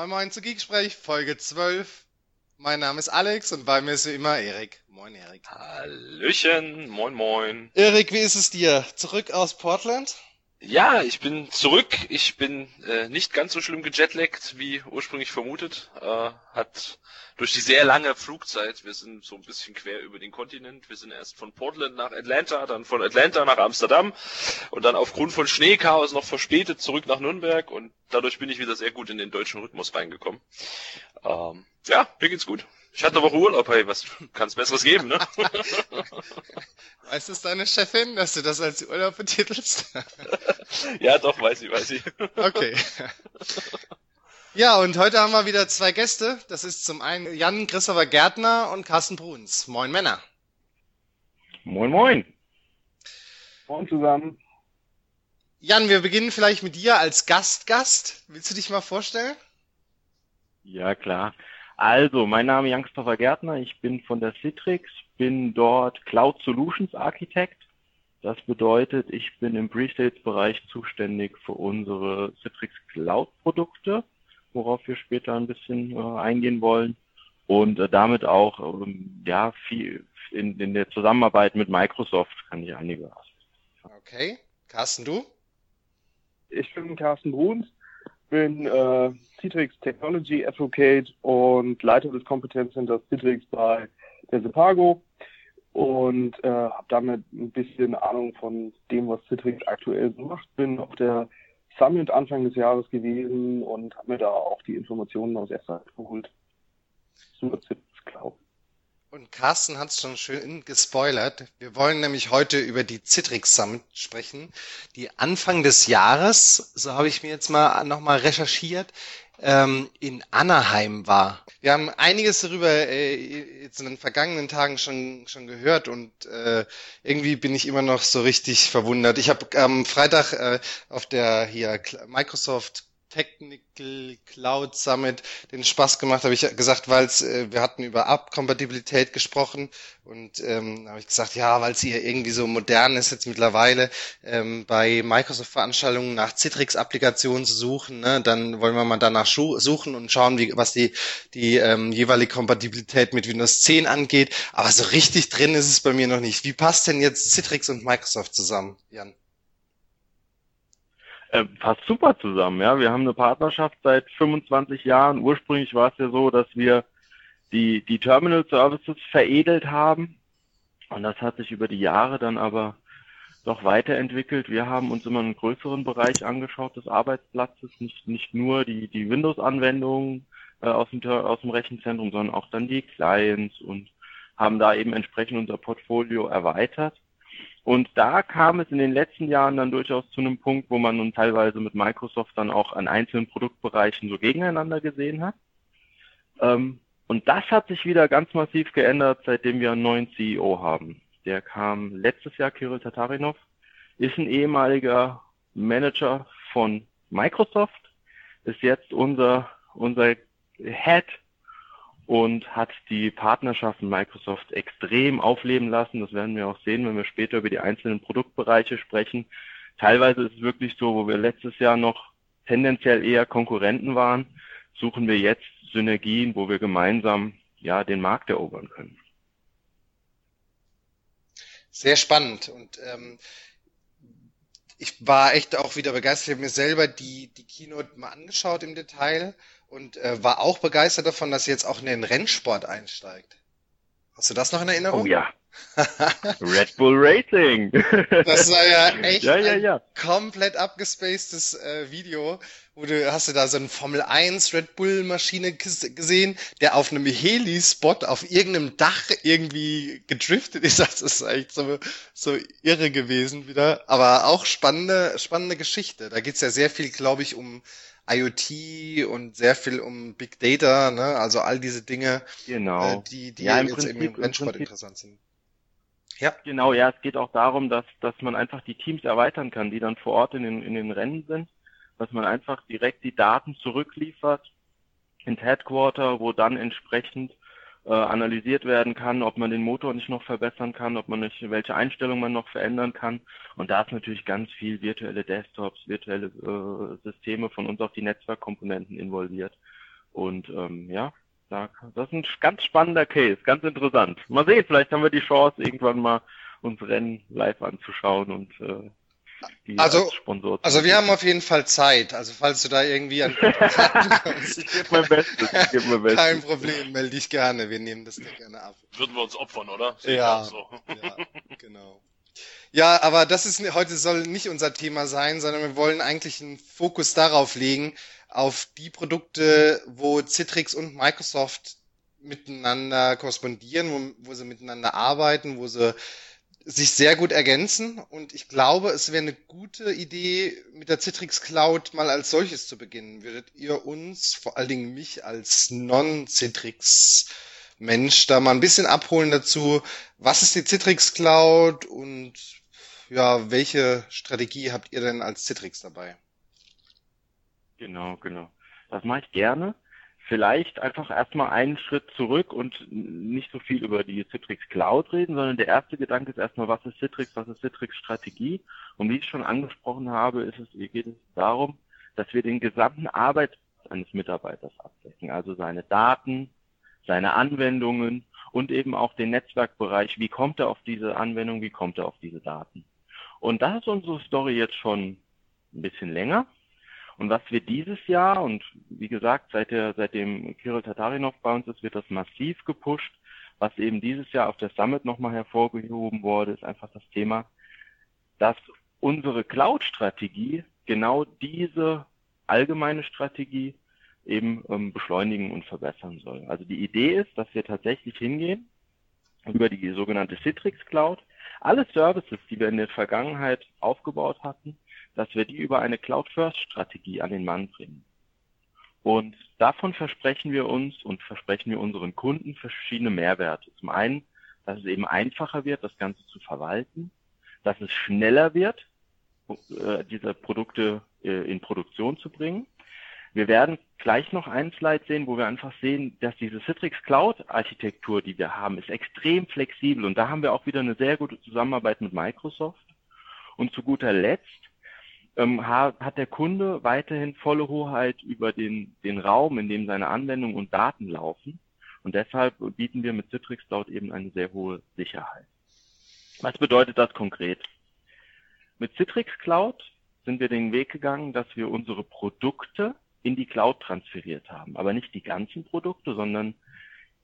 Moin Moin zu Geeksprech, Folge 12. Mein Name ist Alex und bei mir ist wie immer Erik. Moin Erik. Hallöchen, moin moin. Erik, wie ist es dir? Zurück aus Portland? Ja, ich bin zurück. Ich bin äh, nicht ganz so schlimm gejetlaggt wie ursprünglich vermutet. Äh, hat durch die sehr lange Flugzeit, wir sind so ein bisschen quer über den Kontinent. Wir sind erst von Portland nach Atlanta, dann von Atlanta nach Amsterdam und dann aufgrund von Schneechaos noch verspätet zurück nach Nürnberg und dadurch bin ich wieder sehr gut in den deutschen Rhythmus reingekommen. Ähm, ja, mir geht's gut. Ich hatte eine Woche Urlaub, hey, was kann's besseres geben, ne? Weißt du deine Chefin, dass du das als Urlaub betitelst? ja, doch, weiß ich, weiß ich. okay. Ja, und heute haben wir wieder zwei Gäste. Das ist zum einen Jan Christopher Gärtner und Carsten Bruns. Moin Männer. Moin Moin. Moin zusammen. Jan, wir beginnen vielleicht mit dir als Gastgast. Willst du dich mal vorstellen? Ja, klar. Also, mein Name ist Jan-Christopher Gärtner, ich bin von der Citrix, bin dort Cloud Solutions Architect. Das bedeutet, ich bin im Pre-Sales-Bereich zuständig für unsere Citrix Cloud-Produkte, worauf wir später ein bisschen äh, eingehen wollen. Und äh, damit auch ähm, ja, viel in, in der Zusammenarbeit mit Microsoft kann ich einige Okay. Carsten, du? Ich bin Carsten Bruns, bin äh, Citrix Technology Advocate und Leiter des Kompetenzcenters Citrix bei der Sepago und äh, habe damit ein bisschen Ahnung von dem, was Citrix aktuell so macht. Bin auf der Summit Anfang des Jahres gewesen und habe mir da auch die Informationen aus erster Hand geholt zur Citrix Cloud. Und Carsten hat es schon schön gespoilert. Wir wollen nämlich heute über die Citrix Summit sprechen, die Anfang des Jahres, so habe ich mir jetzt mal nochmal recherchiert, ähm, in Anaheim war. Wir haben einiges darüber äh, jetzt in den vergangenen Tagen schon schon gehört und äh, irgendwie bin ich immer noch so richtig verwundert. Ich habe am Freitag äh, auf der hier Microsoft Technical Cloud Summit den Spaß gemacht, habe ich gesagt, weil äh, wir hatten über Abkompatibilität gesprochen und ähm, habe ich gesagt, ja, weil es hier irgendwie so modern ist jetzt mittlerweile ähm, bei Microsoft Veranstaltungen nach Citrix Applikationen zu suchen, ne, dann wollen wir mal danach suchen und schauen, wie was die die ähm, jeweilige Kompatibilität mit Windows 10 angeht, aber so richtig drin ist es bei mir noch nicht. Wie passt denn jetzt Citrix und Microsoft zusammen, Jan? Äh, passt super zusammen, ja. Wir haben eine Partnerschaft seit 25 Jahren. Ursprünglich war es ja so, dass wir die, die Terminal Services veredelt haben. Und das hat sich über die Jahre dann aber doch weiterentwickelt. Wir haben uns immer einen größeren Bereich angeschaut des Arbeitsplatzes, nicht, nicht nur die, die Windows-Anwendungen äh, aus, dem, aus dem Rechenzentrum, sondern auch dann die Clients und haben da eben entsprechend unser Portfolio erweitert. Und da kam es in den letzten Jahren dann durchaus zu einem Punkt, wo man nun teilweise mit Microsoft dann auch an einzelnen Produktbereichen so gegeneinander gesehen hat. Ähm, und das hat sich wieder ganz massiv geändert, seitdem wir einen neuen CEO haben. Der kam letztes Jahr, Kirill Tatarinov, ist ein ehemaliger Manager von Microsoft, ist jetzt unser, unser Head und hat die Partnerschaft mit Microsoft extrem aufleben lassen. Das werden wir auch sehen, wenn wir später über die einzelnen Produktbereiche sprechen. Teilweise ist es wirklich so, wo wir letztes Jahr noch tendenziell eher Konkurrenten waren, suchen wir jetzt Synergien, wo wir gemeinsam ja den Markt erobern können. Sehr spannend und ähm, ich war echt auch wieder begeistert. Ich habe mir selber die, die Keynote mal angeschaut im Detail und äh, war auch begeistert davon, dass sie jetzt auch in den Rennsport einsteigt. Hast du das noch in Erinnerung? Oh ja. Red Bull Racing. das war ja echt ja, ja, ja. ein komplett abgespacedes äh, Video, wo du hast du da so eine Formel 1 Red Bull Maschine gesehen, der auf einem Heli-Spot auf irgendeinem Dach irgendwie gedriftet ist. Das ist echt so, so irre gewesen wieder. Aber auch spannende, spannende Geschichte. Da geht's ja sehr viel, glaube ich, um IoT und sehr viel um Big Data, ne? also all diese Dinge, genau. äh, die, die ja, im jetzt Prinzip, im Rennsport im interessant sind. Ja. Genau, ja, es geht auch darum, dass, dass man einfach die Teams erweitern kann, die dann vor Ort in den, in den Rennen sind, dass man einfach direkt die Daten zurückliefert ins Headquarter, wo dann entsprechend äh, analysiert werden kann, ob man den Motor nicht noch verbessern kann, ob man nicht, welche Einstellungen man noch verändern kann. Und da ist natürlich ganz viel virtuelle Desktops, virtuelle äh, Systeme von uns auch die Netzwerkkomponenten involviert. Und ähm, ja, das ist ein ganz spannender Case, ganz interessant. Mal sehen, vielleicht haben wir die Chance, irgendwann mal uns Rennen live anzuschauen und äh, die also, als Sponsor Also wir haben auf jeden Fall Zeit. Also falls du da irgendwie an kommst, ich gebe mein Bestes. Ich gebe mein Bestes. Kein Problem, melde dich gerne. Wir nehmen das dir gerne ab. Würden wir uns opfern, oder? Ja, so. ja, genau. Ja, aber das ist heute soll nicht unser Thema sein, sondern wir wollen eigentlich einen Fokus darauf legen, auf die Produkte, wo Citrix und Microsoft miteinander korrespondieren, wo, wo sie miteinander arbeiten, wo sie sich sehr gut ergänzen und ich glaube, es wäre eine gute Idee, mit der Citrix Cloud mal als solches zu beginnen. Würdet ihr uns, vor allen Dingen mich als Non-Citrix Mensch, da mal ein bisschen abholen dazu, was ist die Citrix Cloud und ja, welche Strategie habt ihr denn als Citrix dabei? Genau, genau. Das mache ich gerne vielleicht einfach erstmal einen Schritt zurück und nicht so viel über die Citrix Cloud reden, sondern der erste Gedanke ist erstmal, was ist Citrix, was ist Citrix Strategie? Und wie ich schon angesprochen habe, ist es, geht es darum, dass wir den gesamten Arbeitsplatz eines Mitarbeiters abdecken, also seine Daten, seine Anwendungen und eben auch den Netzwerkbereich. Wie kommt er auf diese Anwendung? Wie kommt er auf diese Daten? Und das ist unsere Story jetzt schon ein bisschen länger. Und was wir dieses Jahr, und wie gesagt, seit der, seitdem Kirill Tatarinov bei uns ist, wird das massiv gepusht. Was eben dieses Jahr auf der Summit nochmal hervorgehoben wurde, ist einfach das Thema, dass unsere Cloud-Strategie genau diese allgemeine Strategie eben ähm, beschleunigen und verbessern soll. Also die Idee ist, dass wir tatsächlich hingehen über die sogenannte Citrix Cloud, alle Services, die wir in der Vergangenheit aufgebaut hatten, dass wir die über eine Cloud-First-Strategie an den Mann bringen. Und davon versprechen wir uns und versprechen wir unseren Kunden verschiedene Mehrwerte. Zum einen, dass es eben einfacher wird, das Ganze zu verwalten, dass es schneller wird, äh, diese Produkte äh, in Produktion zu bringen. Wir werden gleich noch ein Slide sehen, wo wir einfach sehen, dass diese Citrix Cloud Architektur, die wir haben, ist extrem flexibel und da haben wir auch wieder eine sehr gute Zusammenarbeit mit Microsoft. Und zu guter Letzt ähm, hat der Kunde weiterhin volle Hoheit über den, den Raum, in dem seine Anwendungen und Daten laufen. Und deshalb bieten wir mit Citrix Cloud eben eine sehr hohe Sicherheit. Was bedeutet das konkret? Mit Citrix Cloud sind wir den Weg gegangen, dass wir unsere Produkte in die Cloud transferiert haben. Aber nicht die ganzen Produkte, sondern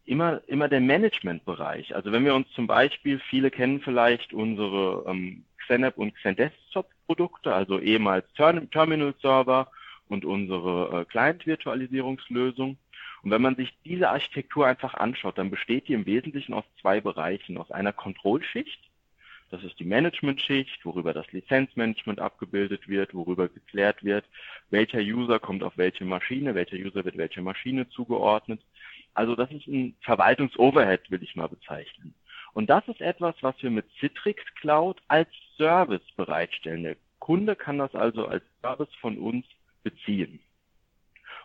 immer, immer der Managementbereich. Also wenn wir uns zum Beispiel, viele kennen vielleicht unsere ähm, XenApp und XenDesktop Produkte, also ehemals Terminal Server und unsere äh, Client-Virtualisierungslösung. Und wenn man sich diese Architektur einfach anschaut, dann besteht die im Wesentlichen aus zwei Bereichen. Aus einer Kontrollschicht, das ist die Management-Schicht, worüber das Lizenzmanagement abgebildet wird, worüber geklärt wird, welcher User kommt auf welche Maschine, welcher User wird welcher Maschine zugeordnet. Also das ist ein Verwaltungsoverhead, will ich mal bezeichnen. Und das ist etwas, was wir mit Citrix Cloud als Service bereitstellen. Der Kunde kann das also als Service von uns beziehen.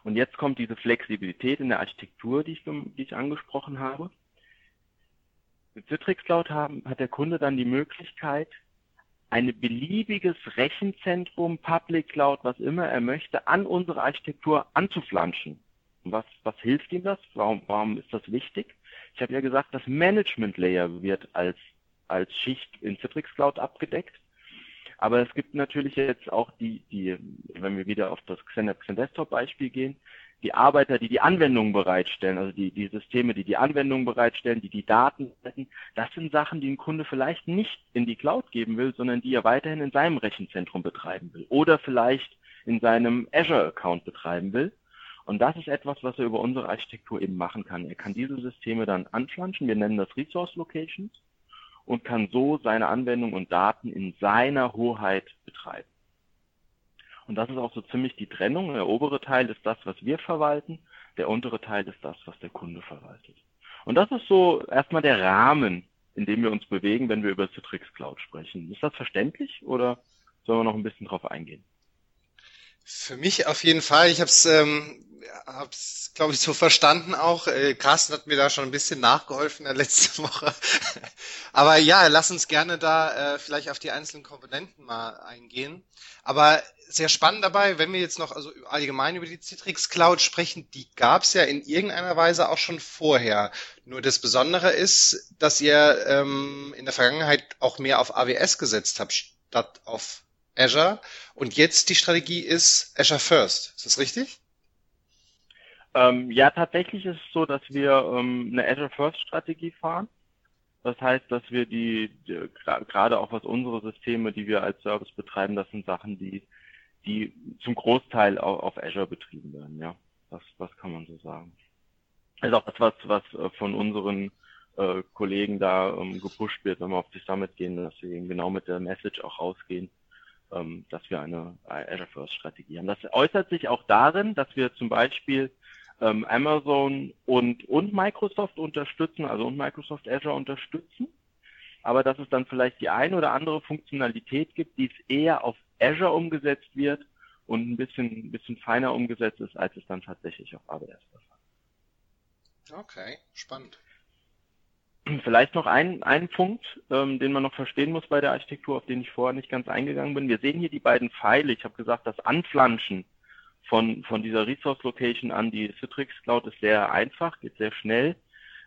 Und jetzt kommt diese Flexibilität in der Architektur, die ich, die ich angesprochen habe. Mit Citrix Cloud haben, hat der Kunde dann die Möglichkeit, ein beliebiges Rechenzentrum, Public Cloud, was immer er möchte, an unsere Architektur anzuflanschen. Was, was hilft ihm das? Warum, warum ist das wichtig? Ich habe ja gesagt, das Management Layer wird als, als Schicht in Citrix Cloud abgedeckt. Aber es gibt natürlich jetzt auch die, die, wenn wir wieder auf das Xen Desktop Beispiel gehen, die Arbeiter, die die Anwendungen bereitstellen, also die, die Systeme, die die Anwendungen bereitstellen, die die Daten retten, das sind Sachen, die ein Kunde vielleicht nicht in die Cloud geben will, sondern die er weiterhin in seinem Rechenzentrum betreiben will oder vielleicht in seinem Azure-Account betreiben will. Und das ist etwas, was er über unsere Architektur eben machen kann. Er kann diese Systeme dann anflanschen, wir nennen das Resource Locations, und kann so seine Anwendung und Daten in seiner Hoheit betreiben. Und das ist auch so ziemlich die Trennung. Der obere Teil ist das, was wir verwalten, der untere Teil ist das, was der Kunde verwaltet. Und das ist so erstmal der Rahmen, in dem wir uns bewegen, wenn wir über Citrix Cloud sprechen. Ist das verständlich oder sollen wir noch ein bisschen drauf eingehen? Für mich auf jeden Fall. Ich habe es ähm, hab's, glaube ich, so verstanden auch. Äh, Carsten hat mir da schon ein bisschen nachgeholfen in der letzten Woche. Aber ja, lass uns gerne da äh, vielleicht auf die einzelnen Komponenten mal eingehen. Aber sehr spannend dabei, wenn wir jetzt noch also allgemein über die Citrix Cloud sprechen, die gab's ja in irgendeiner Weise auch schon vorher. Nur das Besondere ist, dass ihr ähm, in der Vergangenheit auch mehr auf AWS gesetzt habt, statt auf Azure. Und jetzt die Strategie ist Azure First. Ist das richtig? Ähm, ja, tatsächlich ist es so, dass wir ähm, eine Azure First Strategie fahren. Das heißt, dass wir die, die gerade auch was unsere Systeme, die wir als Service betreiben, das sind Sachen, die, die zum Großteil auch auf Azure betrieben werden. Ja, das, das kann man so sagen. Also auch das, was, was äh, von unseren äh, Kollegen da ähm, gepusht wird, wenn wir auf die Summit gehen, dass wir eben genau mit der Message auch rausgehen, ähm, dass wir eine Azure First Strategie haben. Das äußert sich auch darin, dass wir zum Beispiel ähm, Amazon und, und Microsoft unterstützen, also und Microsoft Azure unterstützen, aber dass es dann vielleicht die eine oder andere Funktionalität gibt, die es eher auf Azure umgesetzt wird und ein bisschen, ein bisschen feiner umgesetzt ist, als es dann tatsächlich auf AWS der Fall Okay, spannend. Vielleicht noch ein, ein Punkt, ähm, den man noch verstehen muss bei der Architektur, auf den ich vorher nicht ganz eingegangen bin. Wir sehen hier die beiden Pfeile. Ich habe gesagt, das Anflanschen von, von dieser Resource Location an die Citrix Cloud ist sehr einfach, geht sehr schnell.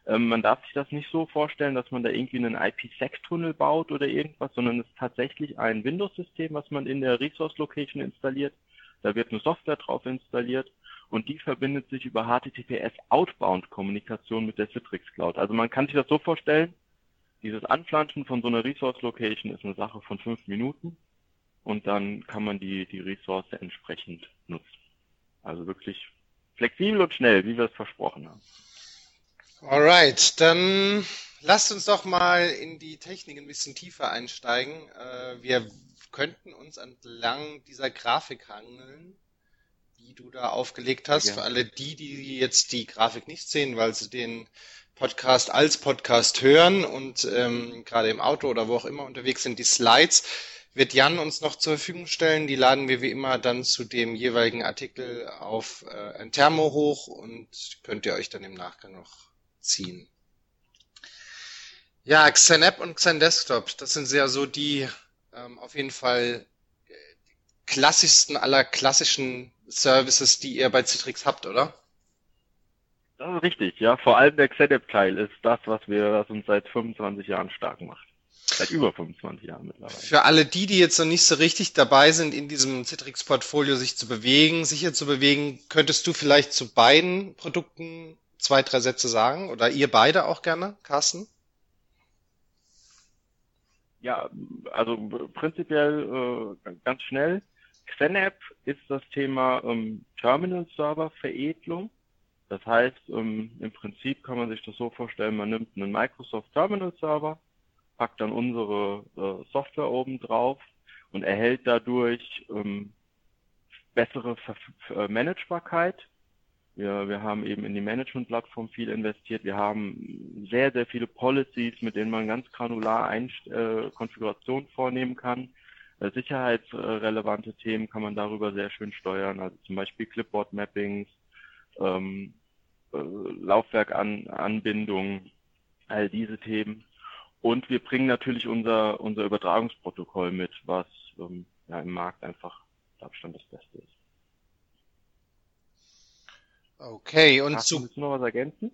Ähm, man darf sich das nicht so vorstellen, dass man da irgendwie einen IPsec-Tunnel baut oder irgendwas, sondern es ist tatsächlich ein Windows-System, was man in der Resource Location installiert. Da wird eine Software drauf installiert und die verbindet sich über HTTPS Outbound Kommunikation mit der Citrix Cloud. Also man kann sich das so vorstellen, dieses Anpflanzen von so einer Resource Location ist eine Sache von fünf Minuten und dann kann man die, die Ressource entsprechend nutzen. Also wirklich flexibel und schnell, wie wir es versprochen haben. Alright, dann lasst uns doch mal in die Technik ein bisschen tiefer einsteigen. Äh, wir könnten uns entlang dieser Grafik hangeln die du da aufgelegt hast. Ja. Für alle die, die jetzt die Grafik nicht sehen, weil sie den Podcast als Podcast hören und ähm, gerade im Auto oder wo auch immer unterwegs sind, die Slides wird Jan uns noch zur Verfügung stellen. Die laden wir wie immer dann zu dem jeweiligen Artikel auf äh, ein Thermo hoch und könnt ihr euch dann im Nachgang noch ziehen. Ja, XenApp und XenDesktop, das sind ja so die ähm, auf jeden Fall klassischsten aller klassischen Services, die ihr bei Citrix habt, oder? Das ist richtig, ja. Vor allem der XEDEP-Teil ist das, was wir, was uns seit 25 Jahren stark macht. Seit über 25 Jahren mittlerweile. Für alle die, die jetzt noch nicht so richtig dabei sind, in diesem Citrix-Portfolio sich zu bewegen, sicher zu bewegen, könntest du vielleicht zu beiden Produkten zwei, drei Sätze sagen? Oder ihr beide auch gerne, Carsten? Ja, also prinzipiell äh, ganz schnell. XenApp ist das Thema ähm, Terminal-Server-Veredelung. Das heißt, ähm, im Prinzip kann man sich das so vorstellen, man nimmt einen Microsoft Terminal-Server, packt dann unsere äh, Software oben drauf und erhält dadurch ähm, bessere Ver Ver Managebarkeit. Wir, wir haben eben in die Management-Plattform viel investiert. Wir haben sehr, sehr viele Policies, mit denen man ganz granular Einst äh, Konfigurationen vornehmen kann. Äh, sicherheitsrelevante Themen kann man darüber sehr schön steuern, also zum Beispiel Clipboard-Mappings, ähm, äh, Laufwerkanbindung, all diese Themen. Und wir bringen natürlich unser, unser Übertragungsprotokoll mit, was ähm, ja, im Markt einfach mit Abstand das Beste ist. Okay, und Hast zu... Du noch was ergänzen?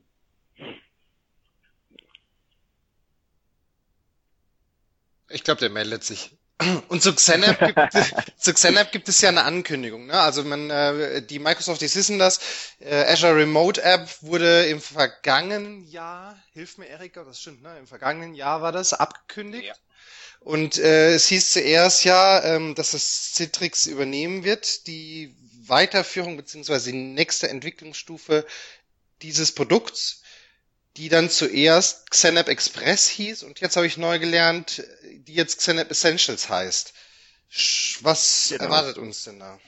Ich glaube, der meldet sich. Und zu XenApp gibt, zu XenApp gibt es ja eine Ankündigung. Ne? Also man, äh, die Microsoft, die wissen das. Äh, Azure Remote App wurde im vergangenen Jahr, hilf mir Erika, das stimmt, ne? Im vergangenen Jahr war das abgekündigt. Ja. Und äh, es hieß zuerst ja, ähm, dass es Citrix übernehmen wird, die Weiterführung beziehungsweise die nächste Entwicklungsstufe dieses Produkts die dann zuerst XenApp Express hieß und jetzt habe ich neu gelernt, die jetzt XenApp Essentials heißt. Was genau. erwartet uns denn da?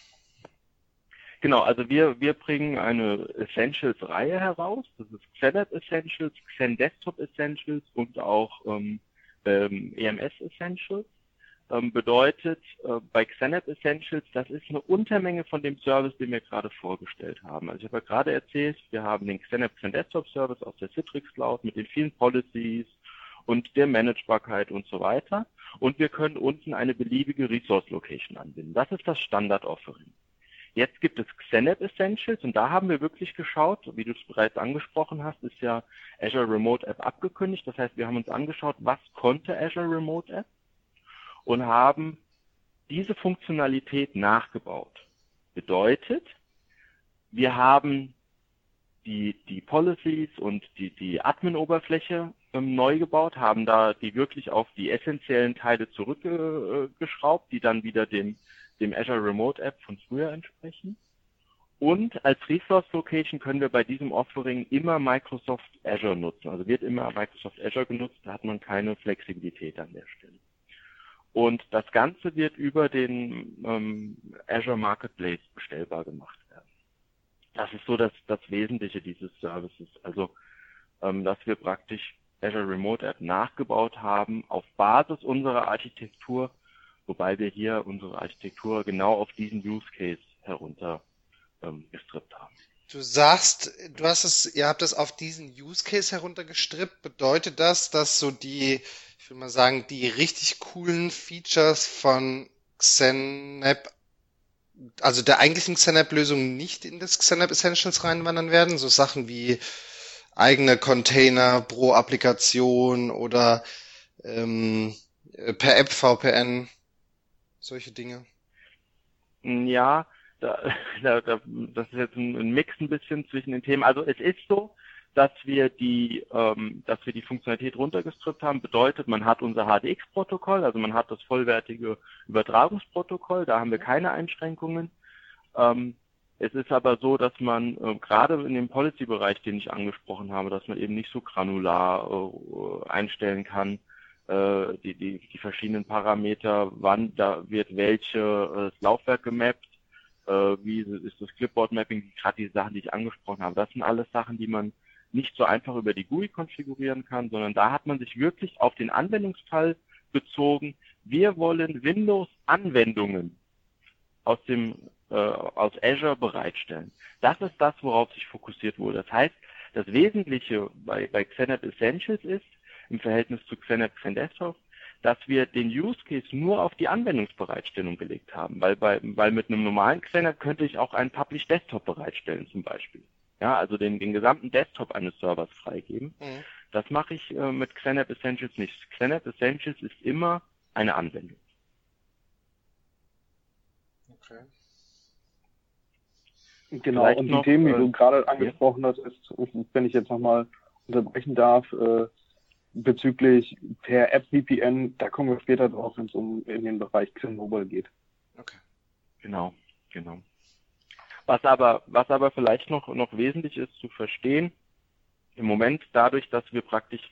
Genau, also wir, wir bringen eine Essentials-Reihe heraus. Das ist XenApp Essentials, XenDesktop Essentials und auch ähm, ähm, EMS Essentials. Ähm, bedeutet äh, bei XenApp Essentials, das ist eine Untermenge von dem Service, den wir gerade vorgestellt haben. Also ich habe ja gerade erzählt, wir haben den XenApp Xen Desktop Service aus der Citrix Cloud mit den vielen Policies und der Managebarkeit und so weiter. Und wir können unten eine beliebige Resource Location anbinden. Das ist das Standard Offering. Jetzt gibt es XenApp Essentials und da haben wir wirklich geschaut, wie du es bereits angesprochen hast, ist ja Azure Remote App abgekündigt. Das heißt, wir haben uns angeschaut, was konnte Azure Remote App und haben diese Funktionalität nachgebaut. Bedeutet, wir haben die, die Policies und die, die Admin-Oberfläche ähm, neu gebaut, haben da die wirklich auf die essentiellen Teile zurückgeschraubt, die dann wieder dem, dem Azure Remote App von früher entsprechen. Und als Resource Location können wir bei diesem Offering immer Microsoft Azure nutzen. Also wird immer Microsoft Azure genutzt, da hat man keine Flexibilität an der Stelle. Und das Ganze wird über den ähm, Azure Marketplace bestellbar gemacht werden. Das ist so das, das Wesentliche dieses Services. Also, ähm, dass wir praktisch Azure Remote App nachgebaut haben auf Basis unserer Architektur, wobei wir hier unsere Architektur genau auf diesen Use Case herunter ähm, gestrippt haben. Du sagst, du hast es, ihr habt es auf diesen Use Case heruntergestrippt. Bedeutet das, dass so die ich würde mal sagen, die richtig coolen Features von XenApp, also der eigentlichen XenApp-Lösung nicht in das XenApp Essentials reinwandern werden. So Sachen wie eigene Container pro Applikation oder ähm, per App VPN, solche Dinge. Ja, da, da, da, das ist jetzt ein, Mix ein bisschen zwischen den Themen. Also es ist so, dass wir die, ähm, dass wir die Funktionalität runtergestrippt haben, bedeutet, man hat unser HDX-Protokoll, also man hat das vollwertige Übertragungsprotokoll, da haben wir keine Einschränkungen. Ähm, es ist aber so, dass man äh, gerade in dem Policy-Bereich, den ich angesprochen habe, dass man eben nicht so granular äh, einstellen kann, äh, die, die, die verschiedenen Parameter, wann da wird welche äh, Laufwerk gemappt, äh, wie ist das Clipboard-Mapping, gerade die Sachen, die ich angesprochen habe. Das sind alles Sachen, die man nicht so einfach über die GUI konfigurieren kann, sondern da hat man sich wirklich auf den Anwendungsfall bezogen. Wir wollen Windows-Anwendungen aus dem äh, aus Azure bereitstellen. Das ist das, worauf sich fokussiert wurde. Das heißt, das Wesentliche bei, bei XenApp Essentials ist, im Verhältnis zu XenApp Desktop, dass wir den Use Case nur auf die Anwendungsbereitstellung gelegt haben, weil, bei, weil mit einem normalen XenApp könnte ich auch einen Publish Desktop bereitstellen zum Beispiel ja, also den, den gesamten Desktop eines Servers freigeben. Mhm. Das mache ich äh, mit XenApp Essentials nicht. XenApp Essentials ist immer eine Anwendung. Okay. Genau, Vielleicht und die noch, Themen, die äh, du gerade angesprochen ja. hast, ist, wenn ich jetzt nochmal unterbrechen darf, äh, bezüglich per App VPN, da kommen wir später drauf, wenn es um in den Bereich XenMobile geht. Okay. Genau, genau. Was aber, was aber vielleicht noch, noch wesentlich ist zu verstehen, im Moment dadurch, dass wir praktisch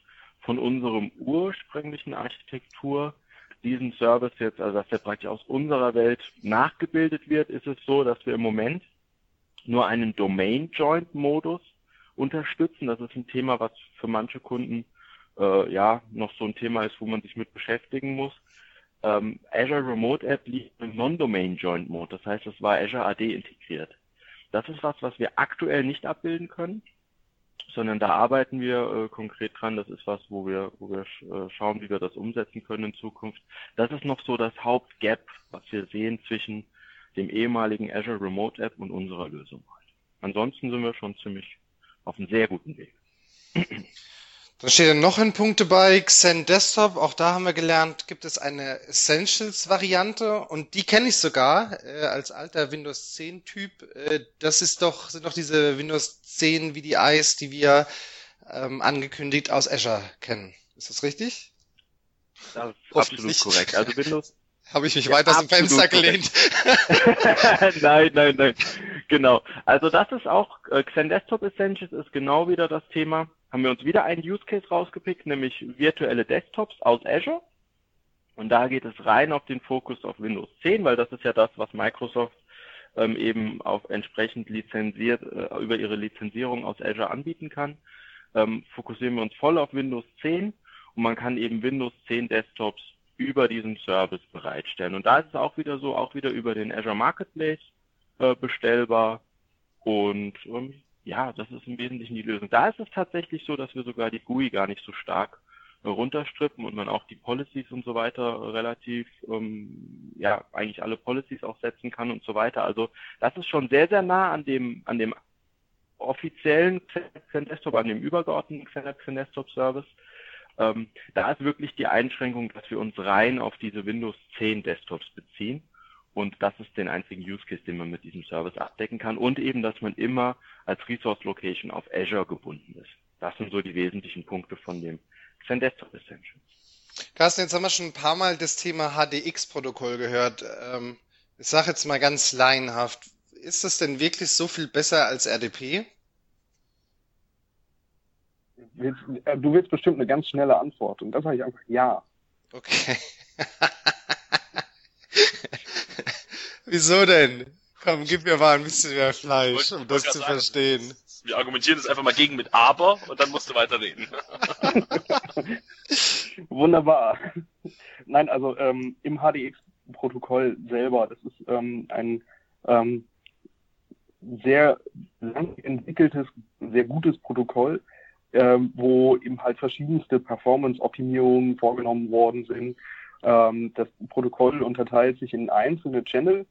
von unserem ursprünglichen Architektur diesen Service jetzt, also dass der praktisch aus unserer Welt nachgebildet wird, ist es so, dass wir im Moment nur einen Domain Joint Modus unterstützen. Das ist ein Thema, was für manche Kunden äh, ja noch so ein Thema ist, wo man sich mit beschäftigen muss. Ähm, Azure Remote App liegt im Non-Domain Joint Mode. Das heißt, es war Azure AD integriert. Das ist was, was wir aktuell nicht abbilden können, sondern da arbeiten wir äh, konkret dran. Das ist was, wo wir, wo wir äh, schauen, wie wir das umsetzen können in Zukunft. Das ist noch so das Hauptgap, was wir sehen zwischen dem ehemaligen Azure Remote App und unserer Lösung. Ansonsten sind wir schon ziemlich auf einem sehr guten Weg. Da stehen noch ein Punkt dabei, Xen Desktop, auch da haben wir gelernt, gibt es eine Essentials-Variante und die kenne ich sogar äh, als alter Windows 10-Typ. Äh, das ist doch, sind doch diese Windows 10 VDIs, die wir ähm, angekündigt aus Azure kennen. Ist das richtig? Das ist absolut korrekt. Also Windows. Habe ich mich ja, weiter aus dem Fenster gelehnt? nein, nein, nein. Genau. Also das ist auch, äh, Xen Desktop Essentials ist genau wieder das Thema haben wir uns wieder einen Use Case rausgepickt, nämlich virtuelle Desktops aus Azure. Und da geht es rein auf den Fokus auf Windows 10, weil das ist ja das, was Microsoft ähm, eben auf entsprechend lizenziert, äh, über ihre Lizenzierung aus Azure anbieten kann. Ähm, fokussieren wir uns voll auf Windows 10 und man kann eben Windows 10 Desktops über diesen Service bereitstellen. Und da ist es auch wieder so, auch wieder über den Azure Marketplace äh, bestellbar. Und ähm, ja, das ist im Wesentlichen die Lösung. Da ist es tatsächlich so, dass wir sogar die GUI gar nicht so stark äh, runterstrippen und man auch die Policies und so weiter relativ, ähm, ja, eigentlich alle Policies auch setzen kann und so weiter. Also das ist schon sehr, sehr nah an dem, an dem offiziellen Xen Desktop, an dem übergeordneten Xen Desktop Service. Ähm, da ist wirklich die Einschränkung, dass wir uns rein auf diese Windows 10 Desktops beziehen. Und das ist den einzigen Use Case, den man mit diesem Service abdecken kann. Und eben, dass man immer als Resource Location auf Azure gebunden ist. Das sind so die wesentlichen Punkte von dem Xen Desktop Essentials. Carsten, jetzt haben wir schon ein paar Mal das Thema HDX-Protokoll gehört. Ähm, ich sage jetzt mal ganz laienhaft, ist das denn wirklich so viel besser als RDP? Äh, du willst bestimmt eine ganz schnelle Antwort und das sage ich einfach ja. Okay. Wieso denn? Komm, gib mir mal ein bisschen mehr Fleisch, um das zu sagen, verstehen. Wir argumentieren das einfach mal gegen mit aber und dann musst du weiterreden. Wunderbar. Nein, also ähm, im HDX-Protokoll selber, das ist ähm, ein ähm, sehr lang entwickeltes, sehr gutes Protokoll, ähm, wo eben halt verschiedenste Performance-Optimierungen vorgenommen worden sind. Ähm, das Protokoll unterteilt sich in einzelne Channel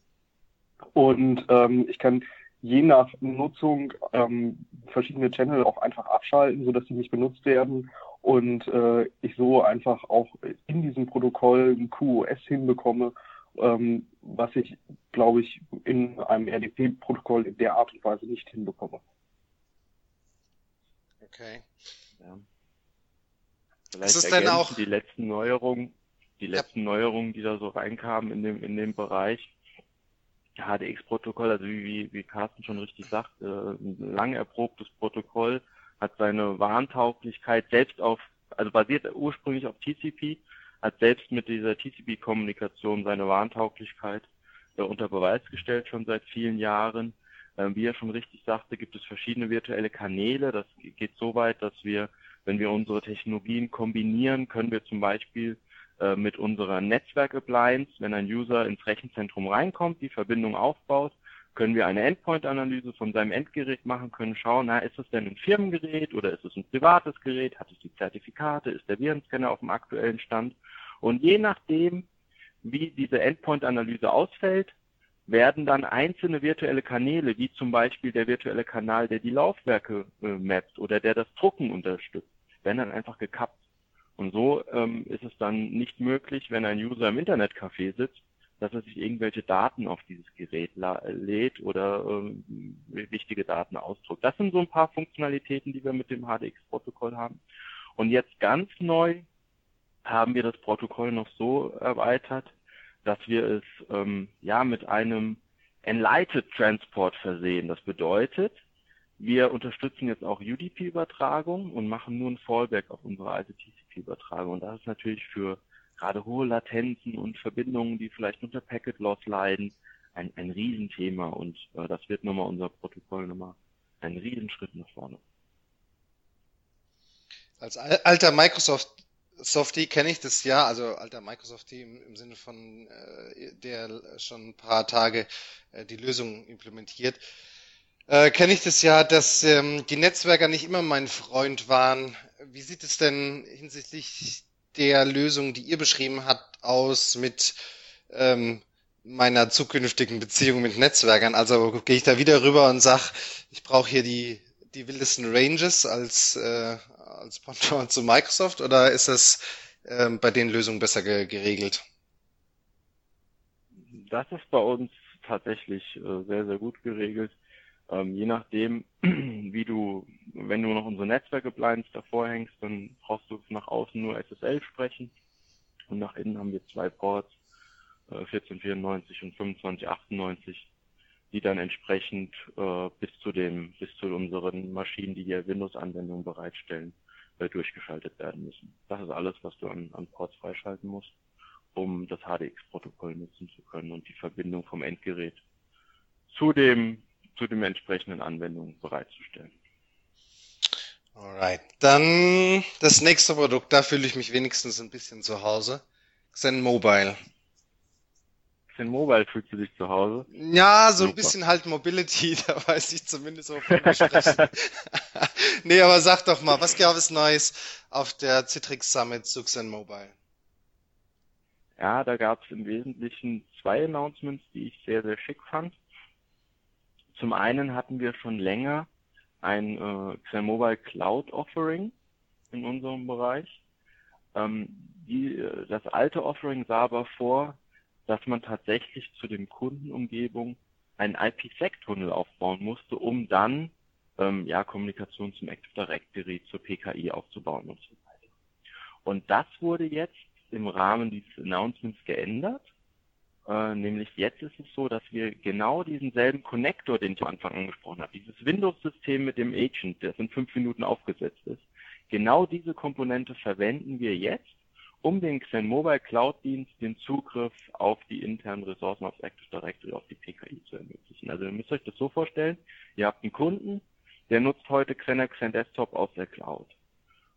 und ähm, ich kann je nach Nutzung ähm, verschiedene Channel auch einfach abschalten, sodass sie nicht benutzt werden und äh, ich so einfach auch in diesem Protokoll ein QoS hinbekomme, ähm, was ich, glaube ich, in einem RDP-Protokoll in der Art und Weise nicht hinbekomme. Okay. Ja. Vielleicht ist es denn auch die letzten Neuerungen, die letzten ja. Neuerungen, die da so reinkamen in dem in dem Bereich HDX-Protokoll, also wie, wie Carsten schon richtig sagt, äh, ein lang erprobtes Protokoll, hat seine Warntauglichkeit selbst auf, also basiert ursprünglich auf TCP, hat selbst mit dieser TCP-Kommunikation seine Warntauglichkeit äh, unter Beweis gestellt, schon seit vielen Jahren. Äh, wie er schon richtig sagte, gibt es verschiedene virtuelle Kanäle. Das geht so weit, dass wir, wenn wir unsere Technologien kombinieren, können wir zum Beispiel äh, mit unserer Netzwerk-Appliance, wenn ein User ins Rechenzentrum reinkommt, die Verbindung aufbaut, können wir eine Endpoint-Analyse von seinem Endgerät machen, können schauen, na, ist es denn ein Firmengerät oder ist es ein privates Gerät, hat es die Zertifikate, ist der Virenscanner auf dem aktuellen Stand? Und je nachdem, wie diese Endpoint-Analyse ausfällt, werden dann einzelne virtuelle Kanäle, wie zum Beispiel der virtuelle Kanal, der die Laufwerke äh, mappt oder der das Drucken unterstützt, werden dann einfach gekappt. Und so ähm, ist es dann nicht möglich, wenn ein User im Internetcafé sitzt, dass er sich irgendwelche Daten auf dieses Gerät lädt oder ähm, wichtige Daten ausdruckt. Das sind so ein paar Funktionalitäten, die wir mit dem HDX-Protokoll haben. Und jetzt ganz neu haben wir das Protokoll noch so erweitert, dass wir es ähm, ja mit einem Enlightened Transport versehen. Das bedeutet, wir unterstützen jetzt auch UDP-Übertragung und machen nur ein Fallback auf unsere alte TCP-Übertragung. Und das ist natürlich für gerade hohe Latenzen und Verbindungen, die vielleicht unter Packet Loss leiden, ein, ein Riesenthema. Und äh, das wird nochmal unser Protokoll nochmal ein Riesenschritt nach vorne. Als alter Microsoft Softie kenne ich das ja, also alter Microsoft Team im Sinne von äh, der schon ein paar Tage äh, die Lösung implementiert. Äh, kenne ich das ja, dass ähm, die Netzwerker nicht immer mein Freund waren. Wie sieht es denn hinsichtlich der Lösung, die ihr beschrieben habt, aus mit ähm, meiner zukünftigen Beziehung mit Netzwerkern? Also gehe ich da wieder rüber und sag, ich brauche hier die die wildesten Ranges als äh, als Pendant zu Microsoft oder ist das ähm, bei den Lösungen besser ge geregelt? Das ist bei uns tatsächlich äh, sehr, sehr gut geregelt. Ähm, je nachdem, wie du, wenn du noch unsere Netzwerk-Appliance davor hängst, dann brauchst du nach außen nur SSL sprechen und nach innen haben wir zwei Ports, äh, 1494 und 2598 die dann entsprechend äh, bis zu dem, bis zu unseren Maschinen, die hier Windows-Anwendungen bereitstellen, äh, durchgeschaltet werden müssen. Das ist alles, was du an, an Ports freischalten musst, um das HDX-Protokoll nutzen zu können und die Verbindung vom Endgerät zu dem, zu dem entsprechenden Anwendungen bereitzustellen. Alright. Dann das nächste Produkt, da fühle ich mich wenigstens ein bisschen zu Hause. Xen Mobile? Xen Mobile fühlst du dich zu Hause? Ja, so Super. ein bisschen halt Mobility, da weiß ich zumindest, wovon wir sprechen. nee, aber sag doch mal, was gab es Neues auf der Citrix Summit zu Xen Mobile? Ja, da gab es im Wesentlichen zwei Announcements, die ich sehr, sehr schick fand. Zum einen hatten wir schon länger ein äh, Xen Mobile Cloud Offering in unserem Bereich. Ähm, die, äh, das alte Offering sah aber vor, dass man tatsächlich zu den Kundenumgebungen einen IPsec-Tunnel aufbauen musste, um dann ähm, ja, Kommunikation zum Active Directory, zur PKI aufzubauen und so weiter. Und das wurde jetzt im Rahmen dieses Announcements geändert. Äh, nämlich jetzt ist es so, dass wir genau diesen selben Connector, den ich am Anfang angesprochen habe, dieses Windows-System mit dem Agent, das in fünf Minuten aufgesetzt ist, genau diese Komponente verwenden wir jetzt, um den Xen Mobile Cloud Dienst den Zugriff auf die internen Ressourcen aufs Active Directory, auf die PKI zu ermöglichen. Also ihr müsst euch das so vorstellen, ihr habt einen Kunden, der nutzt heute Xenex Xen Desktop aus der Cloud.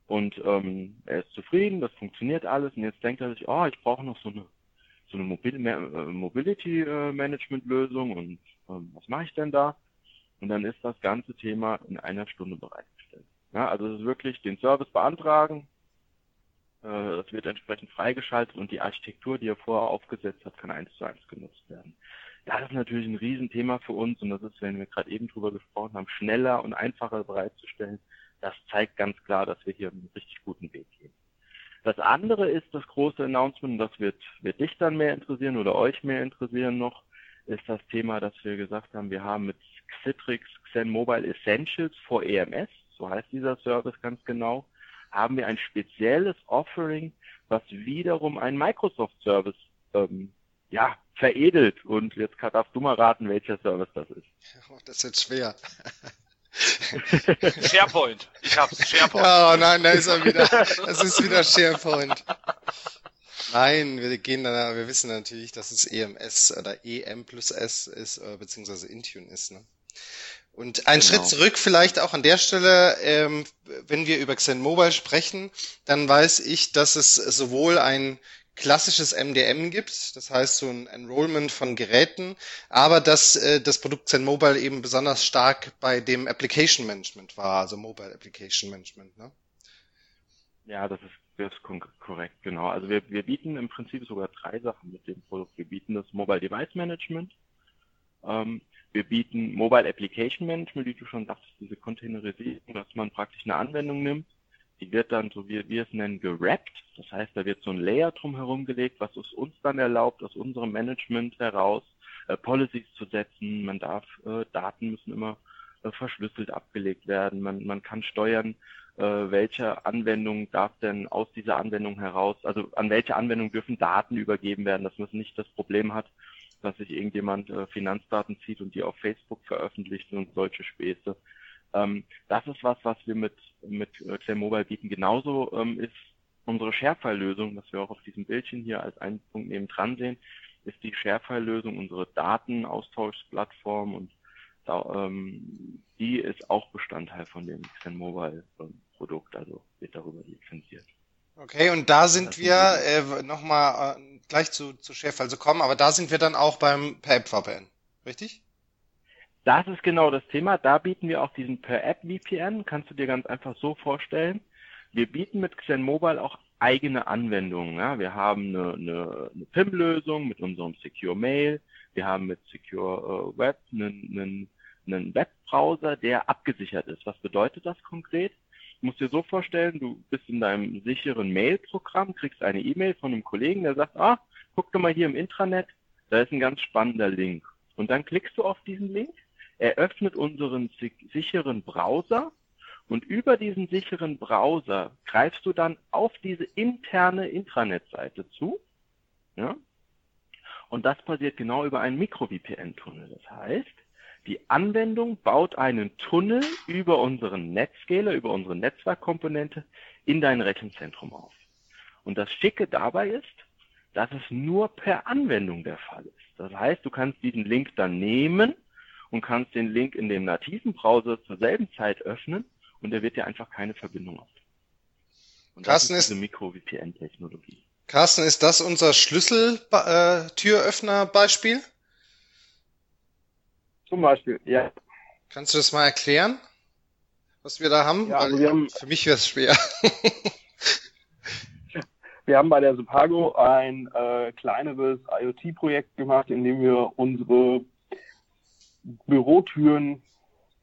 Und ähm, er ist zufrieden, das funktioniert alles und jetzt denkt er sich, oh, ich brauche noch so eine so eine Mobil äh, Mobility äh, Management Lösung und ähm, was mache ich denn da? Und dann ist das ganze Thema in einer Stunde bereitgestellt. Ja, also es ist wirklich den Service beantragen, äh, das wird entsprechend freigeschaltet und die Architektur, die er vorher aufgesetzt hat, kann eins zu eins genutzt werden. Das ist natürlich ein Riesenthema für uns und das ist, wenn wir gerade eben drüber gesprochen haben, schneller und einfacher bereitzustellen. Das zeigt ganz klar, dass wir hier einen richtig guten Weg gehen. Das andere ist das große Announcement, das wird, wird dich dann mehr interessieren oder euch mehr interessieren noch, ist das Thema, dass wir gesagt haben, wir haben mit Citrix Xen Mobile Essentials for EMS, so heißt dieser Service ganz genau, haben wir ein spezielles Offering, was wiederum einen Microsoft-Service ähm, ja, veredelt. Und jetzt darfst du mal raten, welcher Service das ist. Oh, das ist jetzt schwer. SharePoint. Ich hab's, SharePoint. Oh nein, da ist er wieder. Das ist wieder SharePoint. Nein, wir gehen dann, wir wissen natürlich, dass es EMS oder EM plus S ist, äh, beziehungsweise Intune ist. Ne? Und ein genau. Schritt zurück vielleicht auch an der Stelle, ähm, wenn wir über Xen Mobile sprechen, dann weiß ich, dass es sowohl ein klassisches MDM gibt, das heißt so ein Enrollment von Geräten, aber dass äh, das Produkt Zen Mobile eben besonders stark bei dem Application Management war, also Mobile Application Management. Ne? Ja, das ist, das ist korrekt, genau. Also wir, wir bieten im Prinzip sogar drei Sachen mit dem Produkt. Wir bieten das Mobile Device Management, ähm, wir bieten Mobile Application Management, wie du schon sagtest, diese Containerisierung, dass man praktisch eine Anwendung nimmt die wird dann, so wie wir es nennen, gerappt. Das heißt, da wird so ein Layer drumherum gelegt, was es uns dann erlaubt, aus unserem Management heraus äh, Policies zu setzen. Man darf, äh, Daten müssen immer äh, verschlüsselt abgelegt werden. Man, man kann steuern, äh, welche Anwendung darf denn aus dieser Anwendung heraus, also an welche Anwendung dürfen Daten übergeben werden, dass man nicht das Problem hat, dass sich irgendjemand äh, Finanzdaten zieht und die auf Facebook veröffentlicht und solche Späße. Ähm, das ist was, was wir mit, mit Claire Mobile bieten. Genauso ähm, ist unsere ShareFile-Lösung, was wir auch auf diesem Bildchen hier als einen Punkt neben dran sehen, ist die ShareFile-Lösung unsere Datenaustauschplattform und da, ähm, die ist auch Bestandteil von dem Xen Mobile ähm, Produkt, also wird darüber lizenziert. Okay, und da sind wir äh, nochmal äh, gleich zu, zu ShareFile zu kommen, aber da sind wir dann auch beim per App VPN, richtig? Das ist genau das Thema. Da bieten wir auch diesen Per-App-VPN. Kannst du dir ganz einfach so vorstellen. Wir bieten mit Xen Mobile auch eigene Anwendungen. Ja. Wir haben eine, eine, eine PIM-Lösung mit unserem Secure Mail. Wir haben mit Secure äh, Web einen, einen, einen Webbrowser, der abgesichert ist. Was bedeutet das konkret? Du musst dir so vorstellen, du bist in deinem sicheren Mail-Programm, kriegst eine E-Mail von einem Kollegen, der sagt, ah, guck doch mal hier im Intranet, da ist ein ganz spannender Link. Und dann klickst du auf diesen Link eröffnet unseren sicheren Browser und über diesen sicheren Browser greifst du dann auf diese interne Intranet-Seite zu. Ja? Und das passiert genau über einen Mikro-VPN-Tunnel. Das heißt, die Anwendung baut einen Tunnel über unseren Netzscaler, über unsere Netzwerkkomponente in dein Rechenzentrum auf. Und das Schicke dabei ist, dass es nur per Anwendung der Fall ist. Das heißt, du kannst diesen Link dann nehmen und kannst den Link in dem nativen Browser zur selben Zeit öffnen und er wird dir einfach keine Verbindung auf. Und das, das ist diese Mikro-VPN-Technologie. Carsten, ist das unser Schlüssel-Türöffner-Beispiel? Äh, Zum Beispiel, ja. Kannst du das mal erklären, was wir da haben? Ja, also wir haben für mich wäre es schwer. wir haben bei der Supago ein äh, kleineres IoT-Projekt gemacht, in dem wir unsere Bürotüren,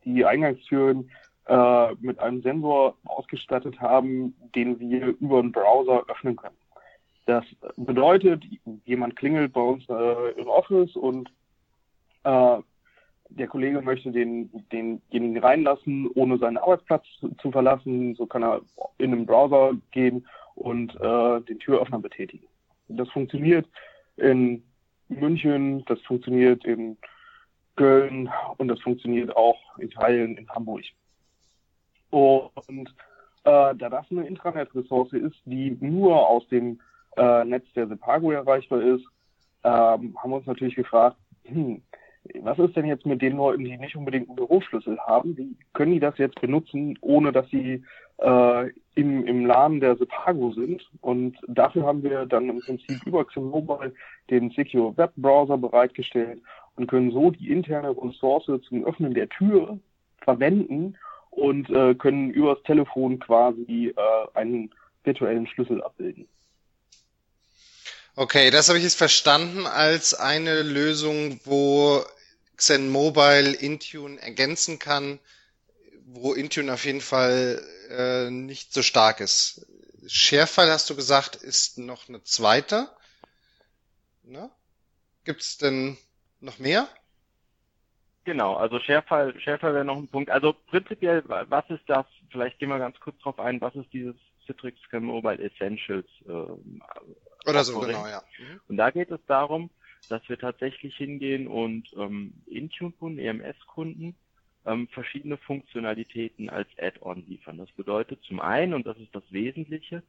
die Eingangstüren, äh, mit einem Sensor ausgestattet haben, den wir über einen Browser öffnen können. Das bedeutet, jemand klingelt bei uns äh, im Office und äh, der Kollege möchte den, denjenigen reinlassen, ohne seinen Arbeitsplatz zu verlassen. So kann er in einen Browser gehen und äh, den Türöffner betätigen. Das funktioniert in München, das funktioniert in Köln und das funktioniert auch in Teilen in Hamburg. Und äh, da das eine Intranet-Ressource ist, die nur aus dem äh, Netz der Sepago erreichbar ist, ähm, haben wir uns natürlich gefragt, hm, was ist denn jetzt mit den Leuten, die nicht unbedingt einen Büroschlüssel haben? Wie können die das jetzt benutzen, ohne dass sie äh, im, im Laden der Sepago sind? Und dafür haben wir dann im Prinzip über Mobile den Secure Web Browser bereitgestellt und können so die interne Ressource zum Öffnen der Tür verwenden und äh, können übers Telefon quasi äh, einen virtuellen Schlüssel abbilden. Okay, das habe ich jetzt verstanden als eine Lösung, wo Xen Mobile Intune ergänzen kann, wo Intune auf jeden Fall äh, nicht so stark ist. Sharefile, hast du gesagt, ist noch eine zweite. Ne? Gibt es denn noch mehr? Genau, also Sharefile, Sharefile wäre noch ein Punkt. Also prinzipiell, was ist das? Vielleicht gehen wir ganz kurz drauf ein, was ist dieses Citrix Mobile Essentials äh, oder so, genau, ja. Mhm. Und da geht es darum, dass wir tatsächlich hingehen und ähm, Intune-Kunden, EMS-Kunden ähm, verschiedene Funktionalitäten als Add-on liefern. Das bedeutet zum einen, und das ist das Wesentliche,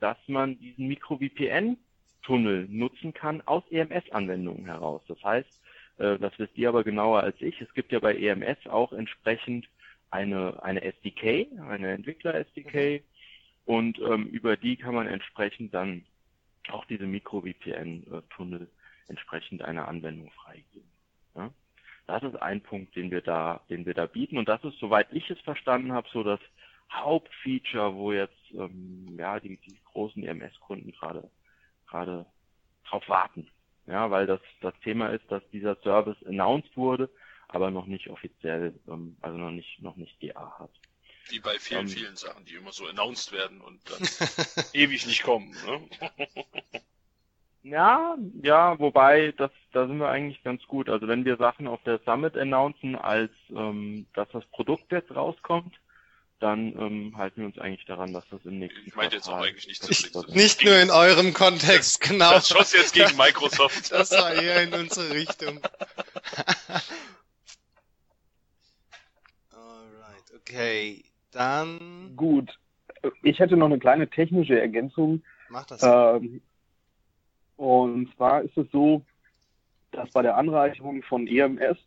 dass man diesen Micro-VPN-Tunnel nutzen kann aus EMS-Anwendungen heraus. Das heißt, das wisst ihr aber genauer als ich, es gibt ja bei EMS auch entsprechend eine, eine SDK, eine Entwickler-SDK, mhm. und ähm, über die kann man entsprechend dann auch diese Mikro-VPN-Tunnel entsprechend einer Anwendung freigeben. Ja? Das ist ein Punkt, den wir da, den wir da bieten. Und das ist, soweit ich es verstanden habe, so das Hauptfeature, wo jetzt ähm, ja die, die großen EMS-Kunden gerade gerade drauf warten. Ja, weil das das Thema ist, dass dieser Service announced wurde, aber noch nicht offiziell, ähm, also noch nicht noch nicht DA hat. Wie bei vielen, ähm. vielen Sachen, die immer so announced werden und dann ewig nicht kommen. Ne? Ja, ja, wobei, das, da sind wir eigentlich ganz gut. Also wenn wir Sachen auf der Summit announcen, als ähm, dass das Produkt jetzt rauskommt, dann ähm, halten wir uns eigentlich daran, dass das im nächsten Ich meinte jetzt auch eigentlich nicht das, Nicht nur in eurem Kontext, genau. Das schoss jetzt gegen Microsoft. das war eher in unsere Richtung. Alright, okay. Dann. Gut. Ich hätte noch eine kleine technische Ergänzung. Mach das. Ähm, und zwar ist es so, dass bei der Anreicherung von EMS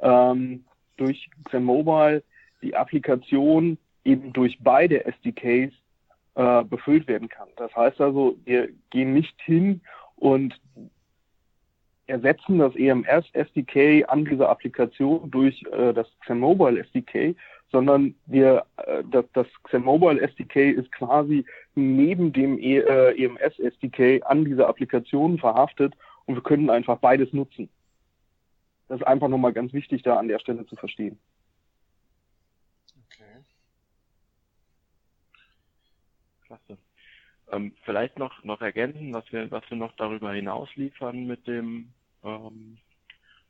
ähm, durch Mobile die Applikation eben durch beide SDKs äh, befüllt werden kann. Das heißt also, wir gehen nicht hin und ersetzen das EMS SDK an dieser Applikation durch äh, das Mobile SDK, sondern wir, äh, das, das XenMobile SDK ist quasi neben dem e, äh, EMS SDK an dieser Applikation verhaftet und wir können einfach beides nutzen. Das ist einfach nochmal ganz wichtig, da an der Stelle zu verstehen. Klasse. Ähm, vielleicht noch, noch ergänzen, was wir, was wir noch darüber hinaus liefern mit dem, ähm,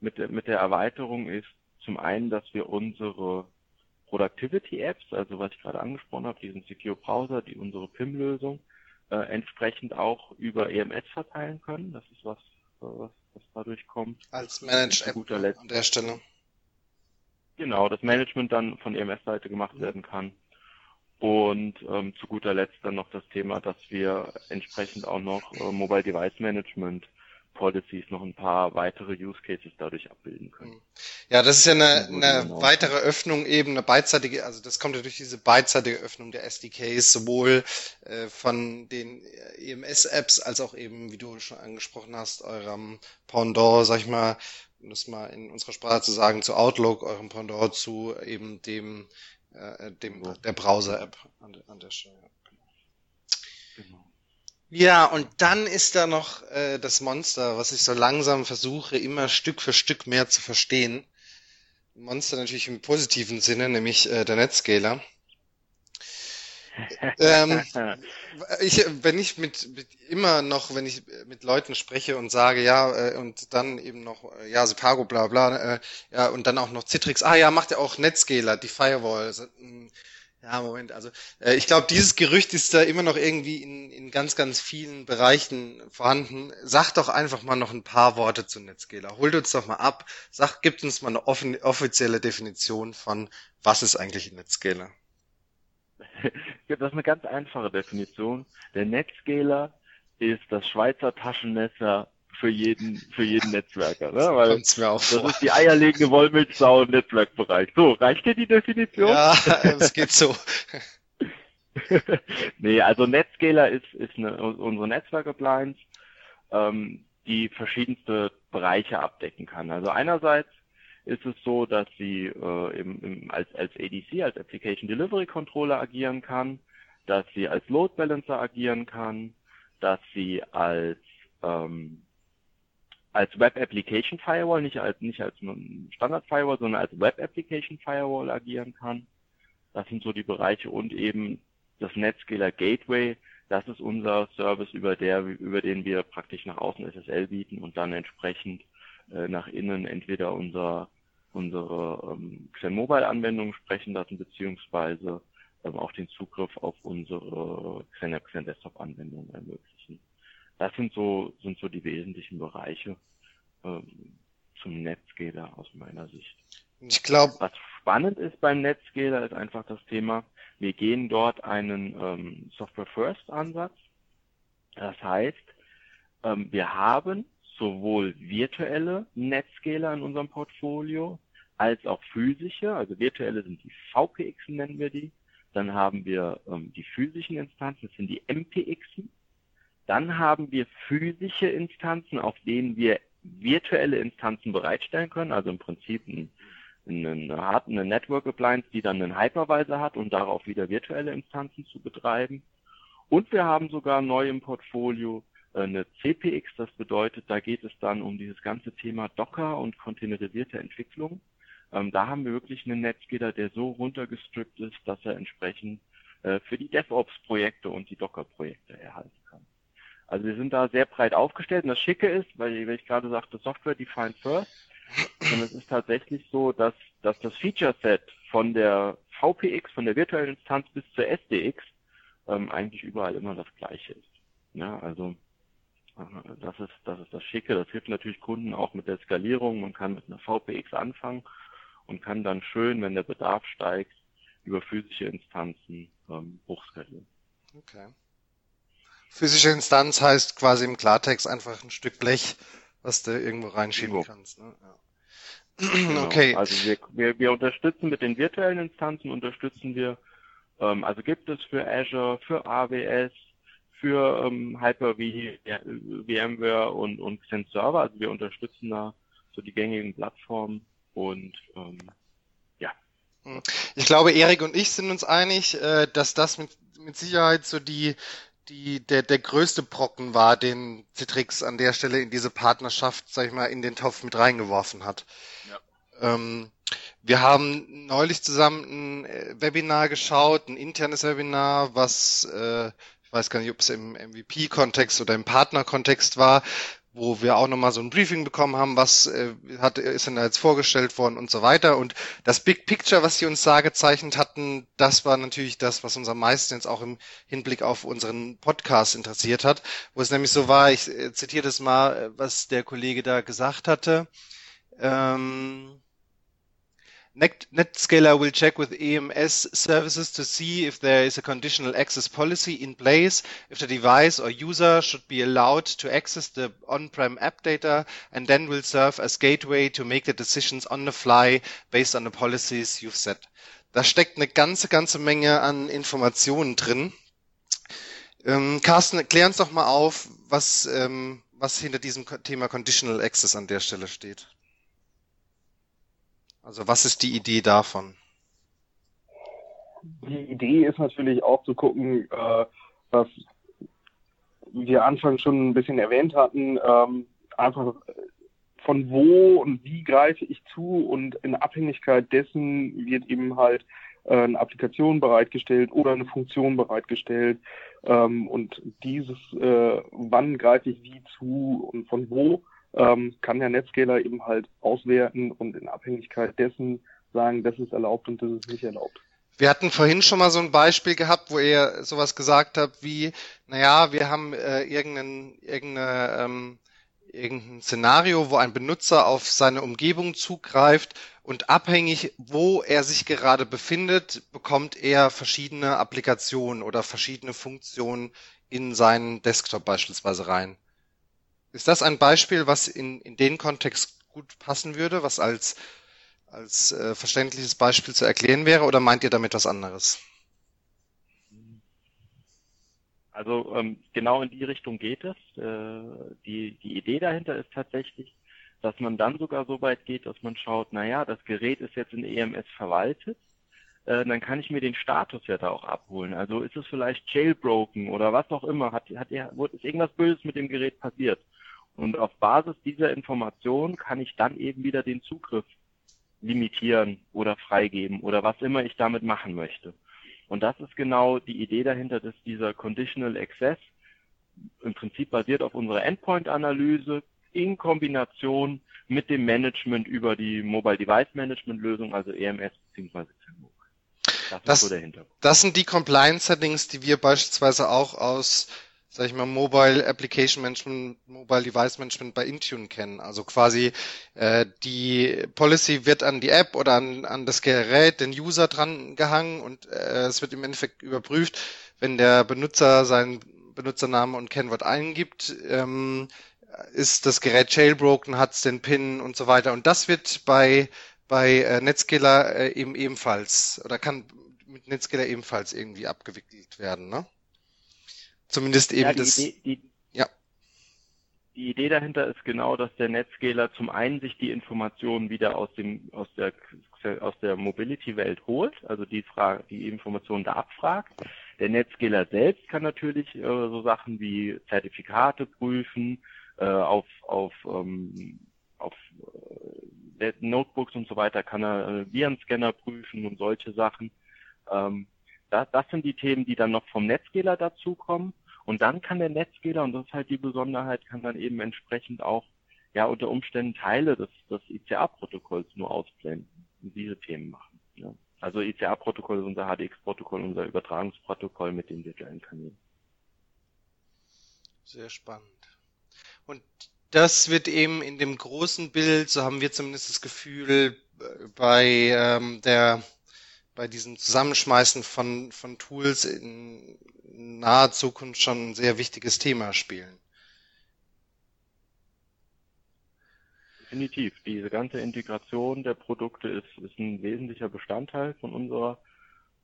mit der, mit der Erweiterung ist zum einen, dass wir unsere Productivity Apps, also was ich gerade angesprochen habe, diesen Secure Browser, die unsere PIM-Lösung, äh, entsprechend auch über EMS verteilen können. Das ist was, was, was dadurch kommt. Als Managed App guter Letzt an der Stelle. Genau, das Management dann von EMS-Seite gemacht mhm. werden kann. Und ähm, zu guter Letzt dann noch das Thema, dass wir entsprechend auch noch äh, Mobile Device Management Policies noch ein paar weitere Use Cases dadurch abbilden können. Ja, das ist ja eine, eine weitere Öffnung eben, eine beidseitige, also das kommt ja durch diese beidseitige Öffnung der SDKs, sowohl äh, von den EMS-Apps als auch eben, wie du schon angesprochen hast, eurem Pendant, sag ich mal, um das mal in unserer Sprache zu sagen, zu Outlook, eurem Pendant zu eben dem, äh, dem der Browser-App an, an der Stelle. Genau. Ja, und dann ist da noch äh, das Monster, was ich so langsam versuche, immer Stück für Stück mehr zu verstehen. Monster natürlich im positiven Sinne, nämlich äh, der Netscaler. Ähm, ich, wenn ich mit, mit immer noch, wenn ich mit Leuten spreche und sage, ja, äh, und dann eben noch, äh, ja, Sepago, bla bla, äh, ja, und dann auch noch Citrix, ah ja, macht ja auch Netscaler, die Firewall. So, hm, ja, Moment, also äh, ich glaube, dieses Gerücht ist da immer noch irgendwie in, in ganz, ganz vielen Bereichen vorhanden. Sag doch einfach mal noch ein paar Worte zu Netscaler. Holt uns doch mal ab. Sag, gibt uns mal eine offen, offizielle Definition von, was ist eigentlich ein Netscaler? Das ist eine ganz einfache Definition. Der Netscaler ist das Schweizer Taschenmesser für jeden, für jeden Netzwerker, ne? Weil das ist die eierlegende Wollmilchsau im Netzwerkbereich. So, reicht dir die Definition? Ja, es geht so. nee, also Netscaler ist, ist eine, unsere Netzwerk-Appliance, ähm, die verschiedenste Bereiche abdecken kann. Also einerseits ist es so, dass sie äh, im, im, als, als ADC, als Application Delivery Controller agieren kann, dass sie als Load Balancer agieren kann, dass sie als ähm, als Web Application Firewall, nicht als nicht als Standard Firewall, sondern als Web Application Firewall agieren kann. Das sind so die Bereiche und eben das Netscaler Gateway, das ist unser Service, über der über den wir praktisch nach außen SSL bieten und dann entsprechend äh, nach innen entweder unser unsere ähm, Xen Mobile Anwendungen sprechen lassen beziehungsweise ähm, auch den Zugriff auf unsere Xen, Xen Desktop Anwendungen ermöglichen. Das sind so, sind so die wesentlichen Bereiche ähm, zum Netscaler aus meiner Sicht. Ich glaube. Was spannend ist beim Netscaler ist einfach das Thema, wir gehen dort einen ähm, Software-First-Ansatz. Das heißt, ähm, wir haben sowohl virtuelle Netscaler in unserem Portfolio als auch physische, also virtuelle sind die VPX, nennen wir die. Dann haben wir ähm, die physischen Instanzen, das sind die MPX. Dann haben wir physische Instanzen, auf denen wir virtuelle Instanzen bereitstellen können, also im Prinzip ein, eine, eine Network Appliance, die dann einen Hypervisor hat und darauf wieder virtuelle Instanzen zu betreiben. Und wir haben sogar neu im Portfolio eine CPX, das bedeutet, da geht es dann um dieses ganze Thema Docker und containerisierte Entwicklung. Ähm, da haben wir wirklich einen Netzgitter, der so runtergestrippt ist, dass er entsprechend äh, für die DevOps-Projekte und die Docker-Projekte erhalten kann. Also wir sind da sehr breit aufgestellt und das Schicke ist, weil, weil ich gerade sagte, Software defined first, und es ist tatsächlich so, dass, dass das Feature-Set von der VPX, von der virtuellen Instanz bis zur SDX ähm, eigentlich überall immer das gleiche ist. Ja, also äh, das ist, das ist das Schicke. Das hilft natürlich Kunden auch mit der Skalierung. Man kann mit einer VPX anfangen und kann dann schön, wenn der Bedarf steigt, über physische Instanzen ähm, hochskalieren. Okay. Physische Instanz heißt quasi im Klartext einfach ein Stück Blech, was du irgendwo reinschieben irgendwo. kannst. Ne? Ja. Genau. Okay. Also wir, wir, wir unterstützen mit den virtuellen Instanzen, unterstützen wir, ähm, also gibt es für Azure, für AWS, für ähm, Hyper-V, VMware und, und Xen Server. Also wir unterstützen da so die gängigen Plattformen und ähm, ja. Hm. Ich glaube, Erik und ich sind uns einig, äh, dass das mit, mit Sicherheit so die die, der, der größte Brocken war, den Citrix an der Stelle in diese Partnerschaft, sag ich mal, in den Topf mit reingeworfen hat. Ja. Ähm, wir haben neulich zusammen ein äh, Webinar geschaut, ein internes Webinar, was äh, ich weiß gar nicht, ob es im MVP-Kontext oder im Partner-Kontext war, wo wir auch nochmal so ein Briefing bekommen haben, was äh, hat, ist denn da jetzt vorgestellt worden und so weiter. Und das Big Picture, was sie uns da gezeichnet hatten, das war natürlich das, was uns am meisten jetzt auch im Hinblick auf unseren Podcast interessiert hat, wo es nämlich so war, ich äh, zitiere das mal, äh, was der Kollege da gesagt hatte. Ähm, NetScaler will check with EMS services to see if there is a conditional access policy in place, if the device or user should be allowed to access the on-prem app data, and then will serve as gateway to make the decisions on the fly based on the policies you've set. Da steckt eine ganze, ganze Menge an Informationen drin. Ähm, Carsten, klär uns doch mal auf, was, ähm, was hinter diesem Thema Conditional Access an der Stelle steht. Also was ist die Idee davon? Die Idee ist natürlich auch zu gucken, äh, was wir anfangs schon ein bisschen erwähnt hatten, ähm, einfach von wo und wie greife ich zu und in Abhängigkeit dessen wird eben halt äh, eine Applikation bereitgestellt oder eine Funktion bereitgestellt ähm, und dieses, äh, wann greife ich wie zu und von wo, ähm, kann der Netscaler eben halt auswerten und in Abhängigkeit dessen sagen, das ist erlaubt und das ist nicht erlaubt. Wir hatten vorhin schon mal so ein Beispiel gehabt, wo ihr sowas gesagt habt wie, naja, wir haben äh, irgendein, irgendeine, ähm, irgendein Szenario, wo ein Benutzer auf seine Umgebung zugreift und abhängig, wo er sich gerade befindet, bekommt er verschiedene Applikationen oder verschiedene Funktionen in seinen Desktop beispielsweise rein. Ist das ein Beispiel, was in, in den Kontext gut passen würde, was als, als äh, verständliches Beispiel zu erklären wäre, oder meint ihr damit was anderes? Also ähm, genau in die Richtung geht es. Äh, die, die Idee dahinter ist tatsächlich, dass man dann sogar so weit geht, dass man schaut, naja, das Gerät ist jetzt in EMS verwaltet, äh, dann kann ich mir den Status ja da auch abholen. Also ist es vielleicht jailbroken oder was auch immer, hat, hat, ist irgendwas Böses mit dem Gerät passiert. Und auf Basis dieser Information kann ich dann eben wieder den Zugriff limitieren oder freigeben oder was immer ich damit machen möchte. Und das ist genau die Idee dahinter, dass dieser Conditional Access im Prinzip basiert auf unserer Endpoint-Analyse in Kombination mit dem Management über die Mobile Device Management Lösung, also EMS bzw. CMOC. Das, das, ist so der Hintergrund. Das sind die Compliance Settings, die wir beispielsweise auch aus sag ich mal, Mobile Application Management, Mobile Device Management bei Intune kennen. Also quasi äh, die Policy wird an die App oder an, an das Gerät, den User dran gehangen und äh, es wird im Endeffekt überprüft, wenn der Benutzer seinen Benutzernamen und Kennwort eingibt, ähm, ist das Gerät jailbroken, hat es den PIN und so weiter. Und das wird bei bei äh, Netscaler äh, eben ebenfalls oder kann mit Netscaler ebenfalls irgendwie abgewickelt werden, ne? Zumindest eben ja, das. Idee, die, ja. Die Idee dahinter ist genau, dass der Netscaler zum einen sich die Informationen wieder aus dem aus der aus der Mobility-Welt holt, also die Frage, die Informationen da abfragt. Der Netscaler selbst kann natürlich äh, so Sachen wie Zertifikate prüfen, äh, auf auf ähm, auf äh, Notebooks und so weiter kann er äh, Virenscanner prüfen und solche Sachen. Ähm, das, das sind die Themen, die dann noch vom Netscaler dazukommen. Und dann kann der Netscaler, und das ist halt die Besonderheit, kann dann eben entsprechend auch ja unter Umständen Teile des, des ICA-Protokolls nur ausblenden und diese Themen machen. Ja. Also ICA-Protokoll ist unser HDX-Protokoll, unser Übertragungsprotokoll mit den virtuellen Kanälen. Sehr spannend. Und das wird eben in dem großen Bild, so haben wir zumindest das Gefühl, bei ähm, der bei diesem Zusammenschmeißen von, von Tools in naher Zukunft schon ein sehr wichtiges Thema spielen. Definitiv. Diese ganze Integration der Produkte ist, ist ein wesentlicher Bestandteil von unserer,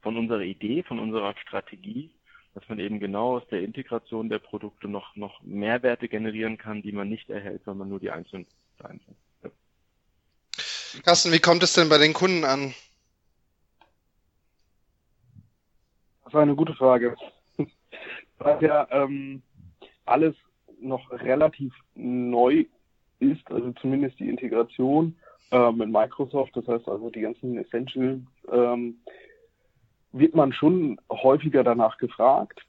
von unserer Idee, von unserer Strategie, dass man eben genau aus der Integration der Produkte noch, noch Mehrwerte generieren kann, die man nicht erhält, wenn man nur die einzelnen einzeln. Ja. Carsten, wie kommt es denn bei den Kunden an? War eine gute Frage. Weil ja ähm, alles noch relativ neu ist, also zumindest die Integration äh, mit Microsoft, das heißt also die ganzen Essentials, ähm, wird man schon häufiger danach gefragt.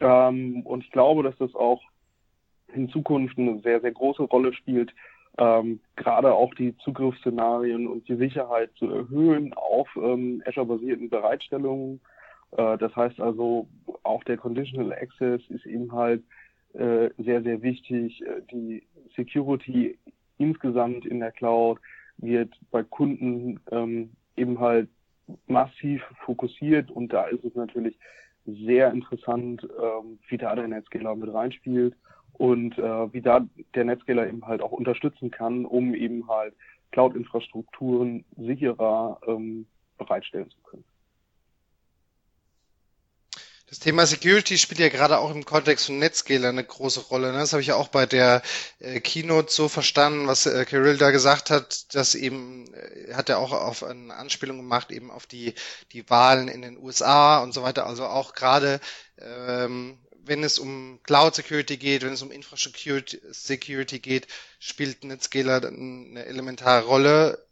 Ähm, und ich glaube, dass das auch in Zukunft eine sehr, sehr große Rolle spielt, ähm, gerade auch die Zugriffsszenarien und die Sicherheit zu erhöhen auf ähm, Azure-basierten Bereitstellungen das heißt also, auch der Conditional Access ist eben halt äh, sehr, sehr wichtig. Äh, die Security insgesamt in der Cloud wird bei Kunden ähm, eben halt massiv fokussiert und da ist es natürlich sehr interessant, ähm, wie da der Netscaler mit reinspielt und äh, wie da der Netscaler eben halt auch unterstützen kann, um eben halt Cloud-Infrastrukturen sicherer ähm, bereitstellen zu können. Das Thema Security spielt ja gerade auch im Kontext von Netscaler eine große Rolle. Ne? Das habe ich auch bei der äh, Keynote so verstanden, was äh, Kirill da gesagt hat, dass eben, äh, hat er auch auf eine Anspielung gemacht, eben auf die, die Wahlen in den USA und so weiter. Also auch gerade, ähm, wenn es um Cloud Security geht, wenn es um Infrastructure Security geht, spielt Netscaler eine elementare Rolle.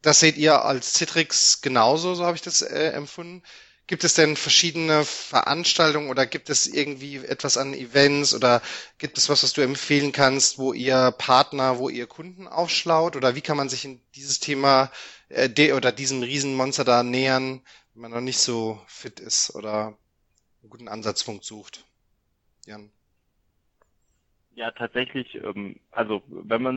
Das seht ihr als Citrix genauso, so habe ich das äh, empfunden. Gibt es denn verschiedene Veranstaltungen oder gibt es irgendwie etwas an Events oder gibt es was, was du empfehlen kannst, wo ihr Partner, wo ihr Kunden aufschlaut oder wie kann man sich in dieses Thema äh, de oder diesem Riesenmonster da nähern, wenn man noch nicht so fit ist oder einen guten Ansatzpunkt sucht? Jan. Ja, tatsächlich, ähm, also wenn man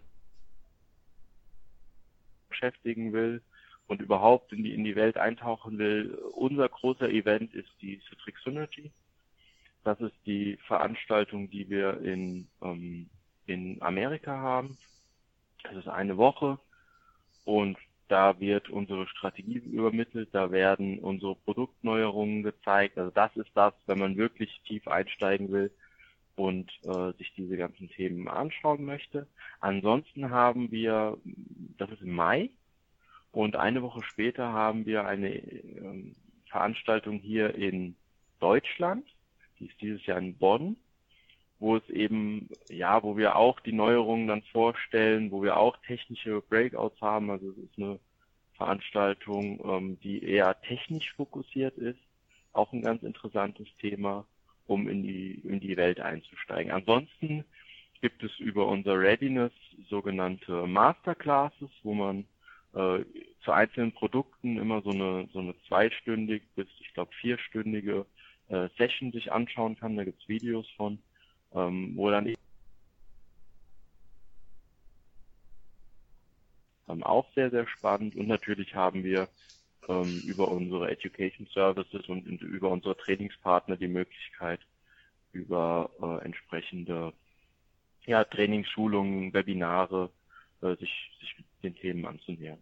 beschäftigen will, und überhaupt in die, in die Welt eintauchen will, unser großer Event ist die Citrix Synergy. Das ist die Veranstaltung, die wir in, ähm, in Amerika haben. Das ist eine Woche und da wird unsere Strategie übermittelt, da werden unsere Produktneuerungen gezeigt. Also das ist das, wenn man wirklich tief einsteigen will und äh, sich diese ganzen Themen anschauen möchte. Ansonsten haben wir, das ist im Mai, und eine Woche später haben wir eine ähm, Veranstaltung hier in Deutschland, die ist dieses Jahr in Bonn, wo es eben, ja, wo wir auch die Neuerungen dann vorstellen, wo wir auch technische Breakouts haben. Also es ist eine Veranstaltung, ähm, die eher technisch fokussiert ist. Auch ein ganz interessantes Thema, um in die, in die Welt einzusteigen. Ansonsten gibt es über unser Readiness sogenannte Masterclasses, wo man äh, zu einzelnen Produkten immer so eine so eine zweistündig bis ich glaube vierstündige äh, Session sich anschauen kann. Da gibt's Videos von, ähm, wo dann ähm, auch sehr sehr spannend und natürlich haben wir ähm, über unsere Education Services und, über unsere Trainingspartner die Möglichkeit über äh, entsprechende ja, Trainingsschulungen, Webinare äh, sich, sich den Themen anzunähern.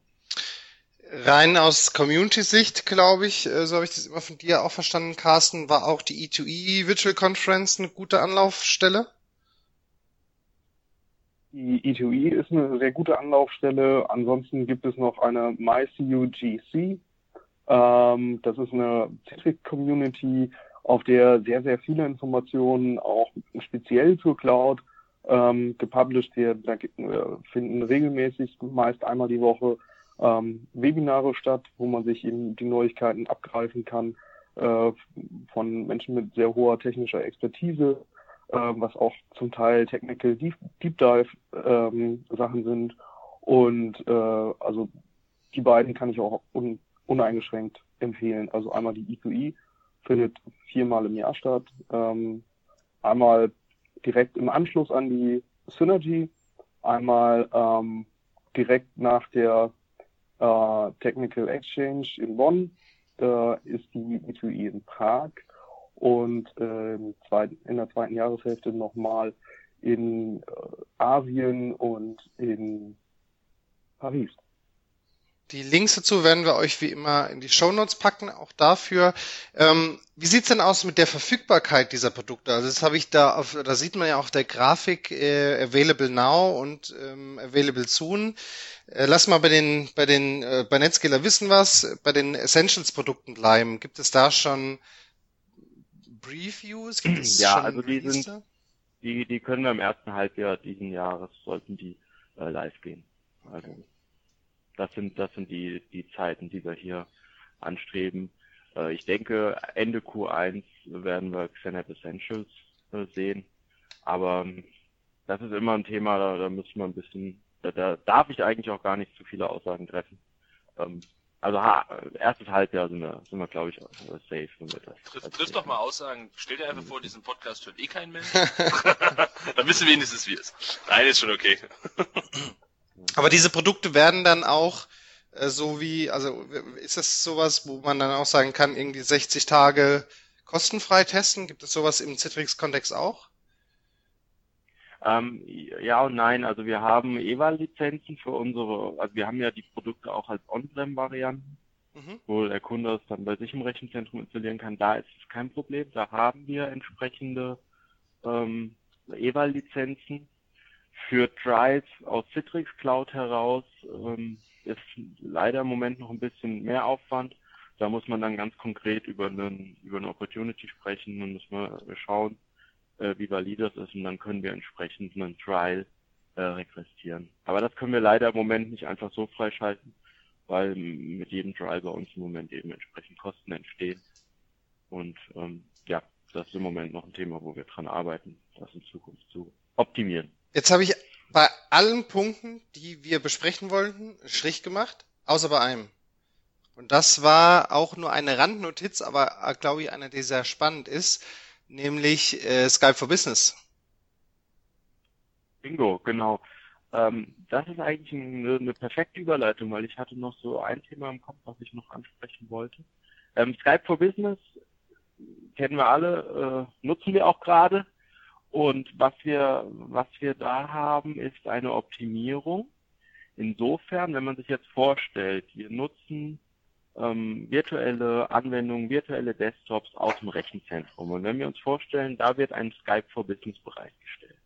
Rein aus Community-Sicht, glaube ich, äh, so habe ich das immer von dir auch verstanden, Carsten, war auch die E2E Virtual Conference eine gute Anlaufstelle? Die E2E ist eine sehr gute Anlaufstelle. Ansonsten gibt es noch eine MyCUGC. Ähm, das ist eine Citrix-Community, auf der sehr, sehr viele Informationen auch speziell zur Cloud ähm, gepublished werden. Da finden regelmäßig, meist einmal die Woche, ähm, Webinare statt, wo man sich eben die Neuigkeiten abgreifen kann äh, von Menschen mit sehr hoher technischer Expertise, äh, was auch zum Teil Technical Deep, Deep Dive ähm, Sachen sind. Und äh, also die beiden kann ich auch un, uneingeschränkt empfehlen. Also einmal die EQI findet viermal im Jahr statt. Ähm, einmal direkt im Anschluss an die Synergy, einmal ähm, direkt nach der äh, Technical Exchange in Bonn, da ist die E2E in Prag und äh, in der zweiten Jahreshälfte nochmal in äh, Asien und in Paris. Die Links dazu werden wir euch wie immer in die Show Notes packen, auch dafür. Ähm, wie sieht's denn aus mit der Verfügbarkeit dieser Produkte? Also das habe ich da auf, da sieht man ja auf der Grafik äh, Available Now und ähm, Available Soon. Äh, lass mal bei den bei den äh, bei Netscaler wissen was, bei den Essentials Produkten bleiben. Gibt es da schon Previews? Gibt es ja, also die sind die die können wir im ersten Halbjahr diesen Jahres sollten die äh, live gehen. Also das sind, das sind die, die Zeiten, die wir hier anstreben. Äh, ich denke, Ende Q1 werden wir Xenap Essentials äh, sehen. Aber ähm, das ist immer ein Thema, da, da müssen wir ein bisschen, da, da darf ich eigentlich auch gar nicht zu viele Aussagen treffen. Ähm, also ha, erstes Halbjahr sind wir, sind wir glaube ich, safe. Wenn wir das Triff, triff doch mal Aussagen. Stell dir einfach vor, diesen Podcast hört eh kein Mensch. Dann wissen wir wenigstens, wie es ist. Nein, ist schon okay. Aber diese Produkte werden dann auch Äh, so wie, also ist das sowas, wo man dann auch sagen kann, irgendwie 60 Tage kostenfrei testen? Gibt es sowas im Citrix-Kontext auch? Ähm, ja und nein. Also wir haben EVA-Lizenzen für unsere, also wir haben ja die Produkte auch als On-Prem-Varianten, mhm. wo der Kunde es dann bei sich im Rechenzentrum installieren kann. Da ist es kein Problem. Da haben wir entsprechende ähm, EVA-Lizenzen. Für Trials aus Citrix Cloud heraus ähm, ist leider im Moment noch ein bisschen mehr Aufwand. Da muss man dann ganz konkret über einen, über eine Opportunity sprechen und muss man schauen, äh, wie valid das ist und dann können wir entsprechend einen Trial äh, requestieren. Aber das können wir leider im Moment nicht einfach so freischalten, weil mit jedem Trial bei uns im Moment eben entsprechend Kosten entstehen. Und ähm, ja, das ist im Moment noch ein Thema, wo wir dran arbeiten, das in Zukunft zu optimieren. Jetzt habe ich bei allen Punkten, die wir besprechen wollten, Strich gemacht, außer bei einem. Und das war auch nur eine Randnotiz, aber äh, glaube ich, eine, die sehr spannend ist nämlich äh, Skype for Business. Bingo, genau. Ähm, das ist eigentlich eine, eine, perfekte Überleitung, weil ich hatte noch so ein Thema im Kopf, was ich noch ansprechen wollte. Ähm, Skype for Business kennen wir alle, äh, nutzen wir auch gerade. Und was wir, was wir da haben, ist eine Optimierung. Insofern, wenn man sich jetzt vorstellt, wir nutzen ähm, virtuelle Anwendungen, virtuelle Desktops aus dem Rechenzentrum. Und wenn wir uns vorstellen, da wird ein Skype for Business bereitgestellt,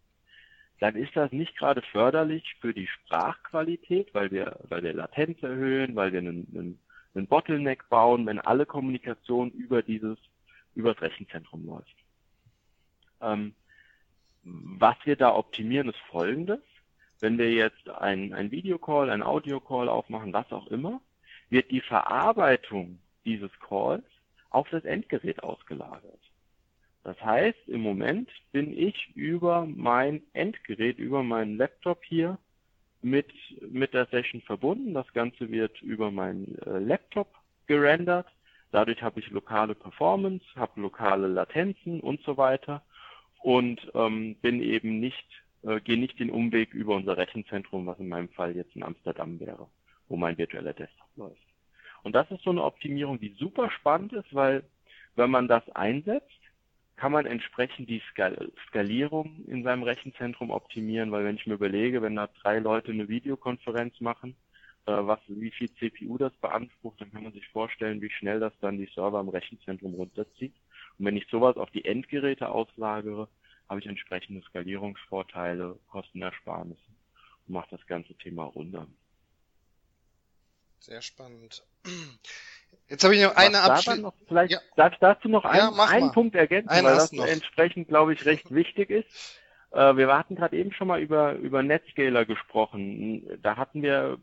dann ist das nicht gerade förderlich für die Sprachqualität, weil wir, weil wir Latenz erhöhen, weil wir einen, einen, einen Bottleneck bauen, wenn alle Kommunikation über dieses, über das Rechenzentrum läuft. Ähm, was wir da optimieren, ist folgendes. Wenn wir jetzt ein, ein Videocall, ein Audiocall aufmachen, was auch immer, wird die Verarbeitung dieses Calls auf das Endgerät ausgelagert. Das heißt, im Moment bin ich über mein Endgerät, über meinen Laptop hier mit, mit der Session verbunden. Das Ganze wird über meinen äh, Laptop gerendert. Dadurch habe ich lokale Performance, habe lokale Latenzen und so weiter und ähm, bin eben nicht, äh, gehe nicht den Umweg über unser Rechenzentrum, was in meinem Fall jetzt in Amsterdam wäre, wo mein virtueller Desktop läuft. Und das ist so eine Optimierung, die super spannend ist, weil wenn man das einsetzt, kann man entsprechend die Skal Skalierung in seinem Rechenzentrum optimieren, weil wenn ich mir überlege, wenn da drei Leute eine Videokonferenz machen, äh, was, wie viel CPU das beansprucht, dann kann man sich vorstellen, wie schnell das dann die Server im Rechenzentrum runterzieht. Und wenn ich sowas auf die Endgeräte auslagere, habe ich entsprechende Skalierungsvorteile, Kostenersparnisse und mache das ganze Thema runter. Sehr spannend. Jetzt habe ich noch eine Abschließung. Vielleicht ja. darf ich dazu noch einen, ja, einen Punkt ergänzen, einen weil das noch. entsprechend, glaube ich, recht wichtig ist. Äh, wir hatten gerade eben schon mal über, über Netscaler gesprochen. Da hatten wir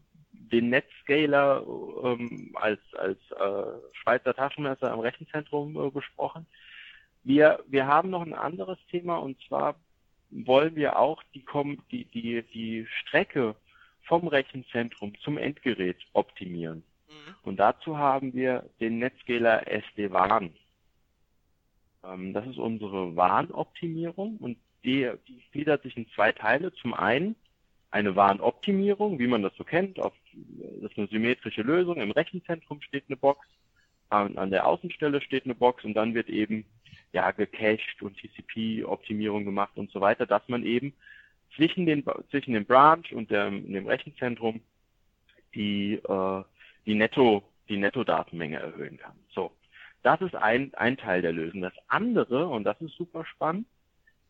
den Netscaler ähm, als, als äh, Schweizer Taschenmesser am Rechenzentrum äh, besprochen. Wir, wir haben noch ein anderes Thema und zwar wollen wir auch die, die, die, die Strecke vom Rechenzentrum zum Endgerät optimieren. Mhm. Und dazu haben wir den Netscaler SD-WAN. Ähm, das ist unsere WAN-Optimierung und die, die gliedert sich in zwei Teile. Zum einen eine WAN-Optimierung, wie man das so kennt. Auf, das ist eine symmetrische Lösung. Im Rechenzentrum steht eine Box, an, an der Außenstelle steht eine Box und dann wird eben ja gecached und TCP-Optimierung gemacht und so weiter, dass man eben zwischen, den, zwischen dem Branch und dem, dem Rechenzentrum die, äh, die Netto, die Netto-Datenmenge erhöhen kann. So. Das ist ein, ein Teil der Lösung. Das andere, und das ist super spannend,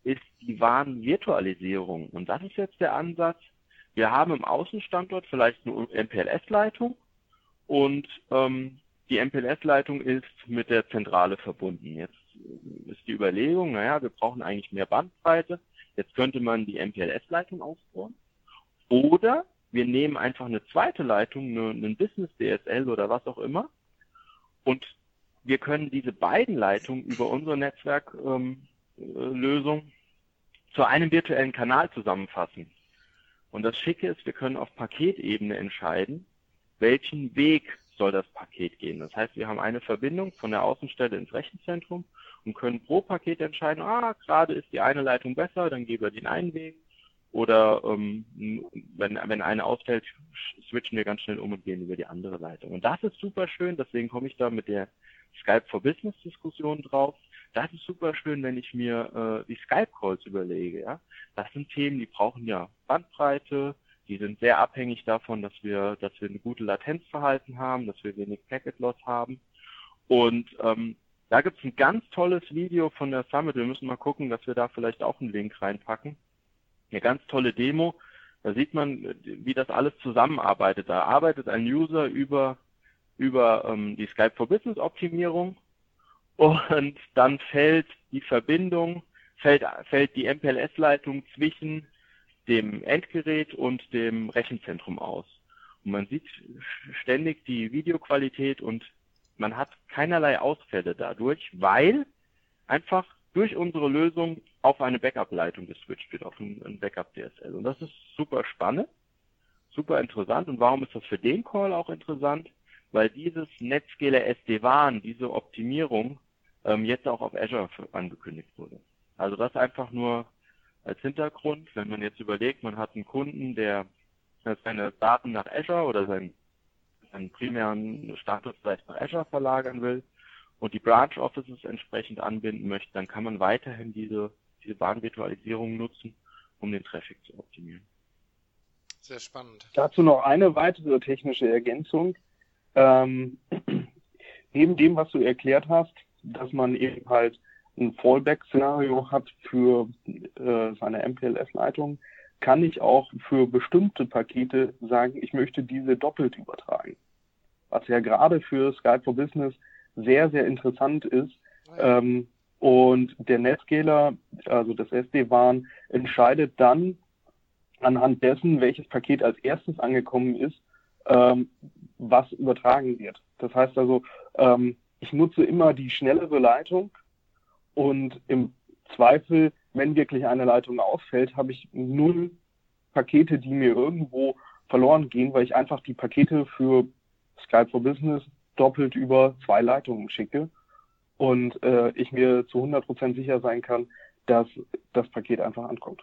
ist die Warenvirtualisierung. Und das ist jetzt der Ansatz. Wir haben im Außenstandort vielleicht eine MPLS-Leitung und ähm, die MPLS-Leitung ist mit der Zentrale verbunden. Jetzt ist die Überlegung, naja, wir brauchen eigentlich mehr Bandbreite. Jetzt könnte man die MPLS-Leitung ausbauen. Oder wir nehmen einfach eine zweite Leitung, eine, einen Business DSL oder was auch immer. Und wir können diese beiden Leitungen über unsere Netzwerklösung ähm, äh, zu einem virtuellen Kanal zusammenfassen. Und das Schicke ist, wir können auf Paketebene entscheiden, welchen Weg soll das Paket gehen. Das heißt, wir haben eine Verbindung von der Außenstelle ins Rechenzentrum und können pro Paket entscheiden, ah, gerade ist die eine Leitung besser, dann gehen wir den einen Weg. oder ähm, wenn, wenn eine ausfällt, switchen wir ganz schnell um und gehen über die andere Leitung. Und das ist super schön, deswegen komme ich da mit der Skype for Business Diskussion drauf. Das ist super schön, wenn ich mir äh, die Skype Calls überlege. Ja, das sind Themen, die brauchen ja Bandbreite, die sind sehr abhängig davon, dass wir, dass wir eine gute Latenzverhalten haben, dass wir wenig Packet Loss haben. Und ähm, da gibt's ein ganz tolles Video von der Summit. Wir müssen mal gucken, dass wir da vielleicht auch einen Link reinpacken. Eine ganz tolle Demo. Da sieht man, wie das alles zusammenarbeitet. Da arbeitet ein User über, über ähm, die Skype for Business Optimierung und dann fällt die Verbindung, fällt, fällt die MPLS-Leitung zwischen dem Endgerät und dem Rechenzentrum aus. Und man sieht ständig die Videoqualität und man hat keinerlei Ausfälle dadurch, weil einfach durch unsere Lösung auf eine Backup-Leitung geswitcht wird, auf ein, Backup-DSL. Und das ist super spannend, super interessant. Und warum ist das für den Call auch interessant? Weil dieses Netscaler SD-WAN, diese Optimierung, ähm, jetzt auch auf Azure angekündigt wurde. Also das einfach nur als Hintergrund, wenn man jetzt überlegt, man hat einen Kunden, der seine Daten nach Azure oder seinen, seinen primären Status vielleicht nach Azure verlagern will und die Branch Offices entsprechend anbinden möchte, dann kann man weiterhin diese, diese Bahnvirtualisierung nutzen, um den Traffic zu optimieren. Sehr spannend. Dazu noch eine weitere technische Ergänzung. Ähm, neben dem, was du erklärt hast, dass man eben halt ein Fallback-Szenario hat für äh, seine MPLS-Leitung, kann ich auch für bestimmte Pakete sagen, ich möchte diese doppelt übertragen. Was ja gerade für Skype for Business sehr, sehr interessant ist. Ähm, und der Netscaler, also das SD-WAN, entscheidet dann anhand dessen, welches Paket als erstes angekommen ist, ähm, was übertragen wird. Das heißt also, ähm, ich nutze immer die schnellere Leitung und im Zweifel, wenn wirklich eine Leitung ausfällt, habe ich null Pakete, die mir irgendwo verloren gehen, weil ich einfach die Pakete für Skype for Business doppelt über zwei Leitungen schicke und äh, ich mir zu 100% sicher sein kann, dass das Paket einfach ankommt.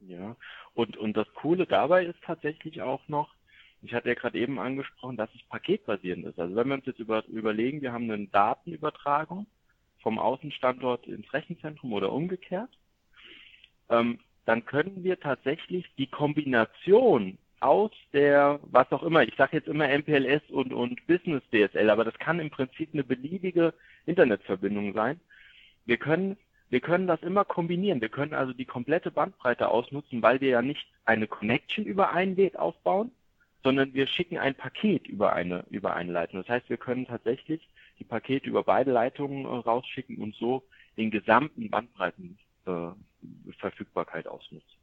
Ja, und, und das Coole dabei ist tatsächlich auch noch, ich hatte ja gerade eben angesprochen, dass es paketbasierend ist. Also wenn wir uns jetzt über, überlegen, wir haben eine Datenübertragung vom Außenstandort ins Rechenzentrum oder umgekehrt, ähm, dann können wir tatsächlich die Kombination aus der, was auch immer, ich sage jetzt immer MPLS und, und Business DSL, aber das kann im Prinzip eine beliebige Internetverbindung sein. Wir können, wir können das immer kombinieren. Wir können also die komplette Bandbreite ausnutzen, weil wir ja nicht eine Connection über ein WLAN aufbauen, sondern wir schicken ein Paket über eine, über eine Leitung. Das heißt, wir können tatsächlich die Pakete über beide Leitungen äh, rausschicken und so den gesamten Bandbreitenverfügbarkeit äh, ausnutzen.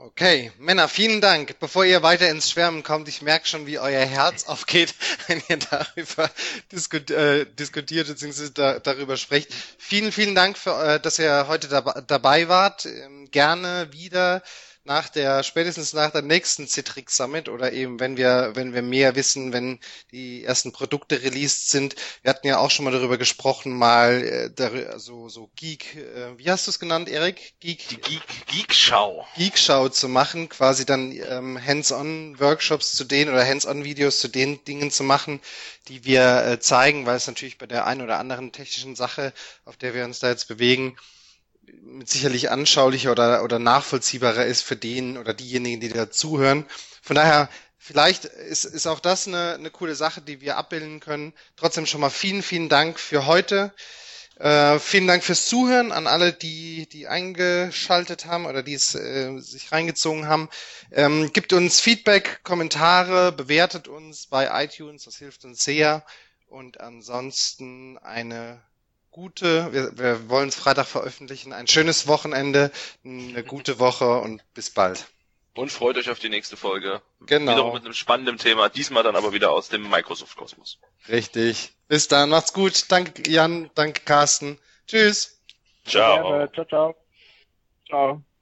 Okay, Männer, vielen Dank. Bevor ihr weiter ins Schwärmen kommt, ich merke schon, wie euer Herz aufgeht, wenn ihr darüber diskut, äh, diskutiert bzw. Da, darüber sprecht. Vielen, vielen Dank, für, äh, dass ihr heute dabei, dabei wart. Ähm, gerne wieder nach der, spätestens nach der nächsten Citrix Summit oder eben, wenn wir, wenn wir mehr wissen, wenn die ersten Produkte released sind. Wir hatten ja auch schon mal darüber gesprochen, mal äh, so, so Geek, äh, wie hast du es genannt, Erik? Geek, die Geek, Geek-Schau. Geek-Schau zu machen, quasi dann ähm, Hands-on-Workshops zu denen oder Hands-on-Videos zu den Dingen zu machen, die wir äh, zeigen, weil es natürlich bei der einen oder anderen technischen Sache, auf der wir uns da jetzt bewegen, sicherlich anschaulicher oder, oder nachvollziehbarer ist für den oder diejenigen, die da zuhören. Von daher, vielleicht ist, ist auch das eine, eine coole Sache, die wir abbilden können. Trotzdem schon mal vielen, vielen Dank für heute. Äh, vielen Dank fürs Zuhören an alle, die, die eingeschaltet haben oder die es äh, sich reingezogen haben. Ähm, gibt uns Feedback, Kommentare, bewertet uns bei iTunes, das hilft uns sehr. Und ansonsten eine gute, wir, wir wollen es Freitag veröffentlichen, ein schönes Wochenende, eine gute Woche und bis bald. Und freut euch auf die nächste Folge. Genau. Wiederum mit einem spannenden Thema, diesmal dann aber wieder aus dem Microsoft-Kosmos. Richtig. Bis dann, macht's gut. Danke Jan, danke Carsten. Tschüss. Ciao. Ciao, ciao. Ciao.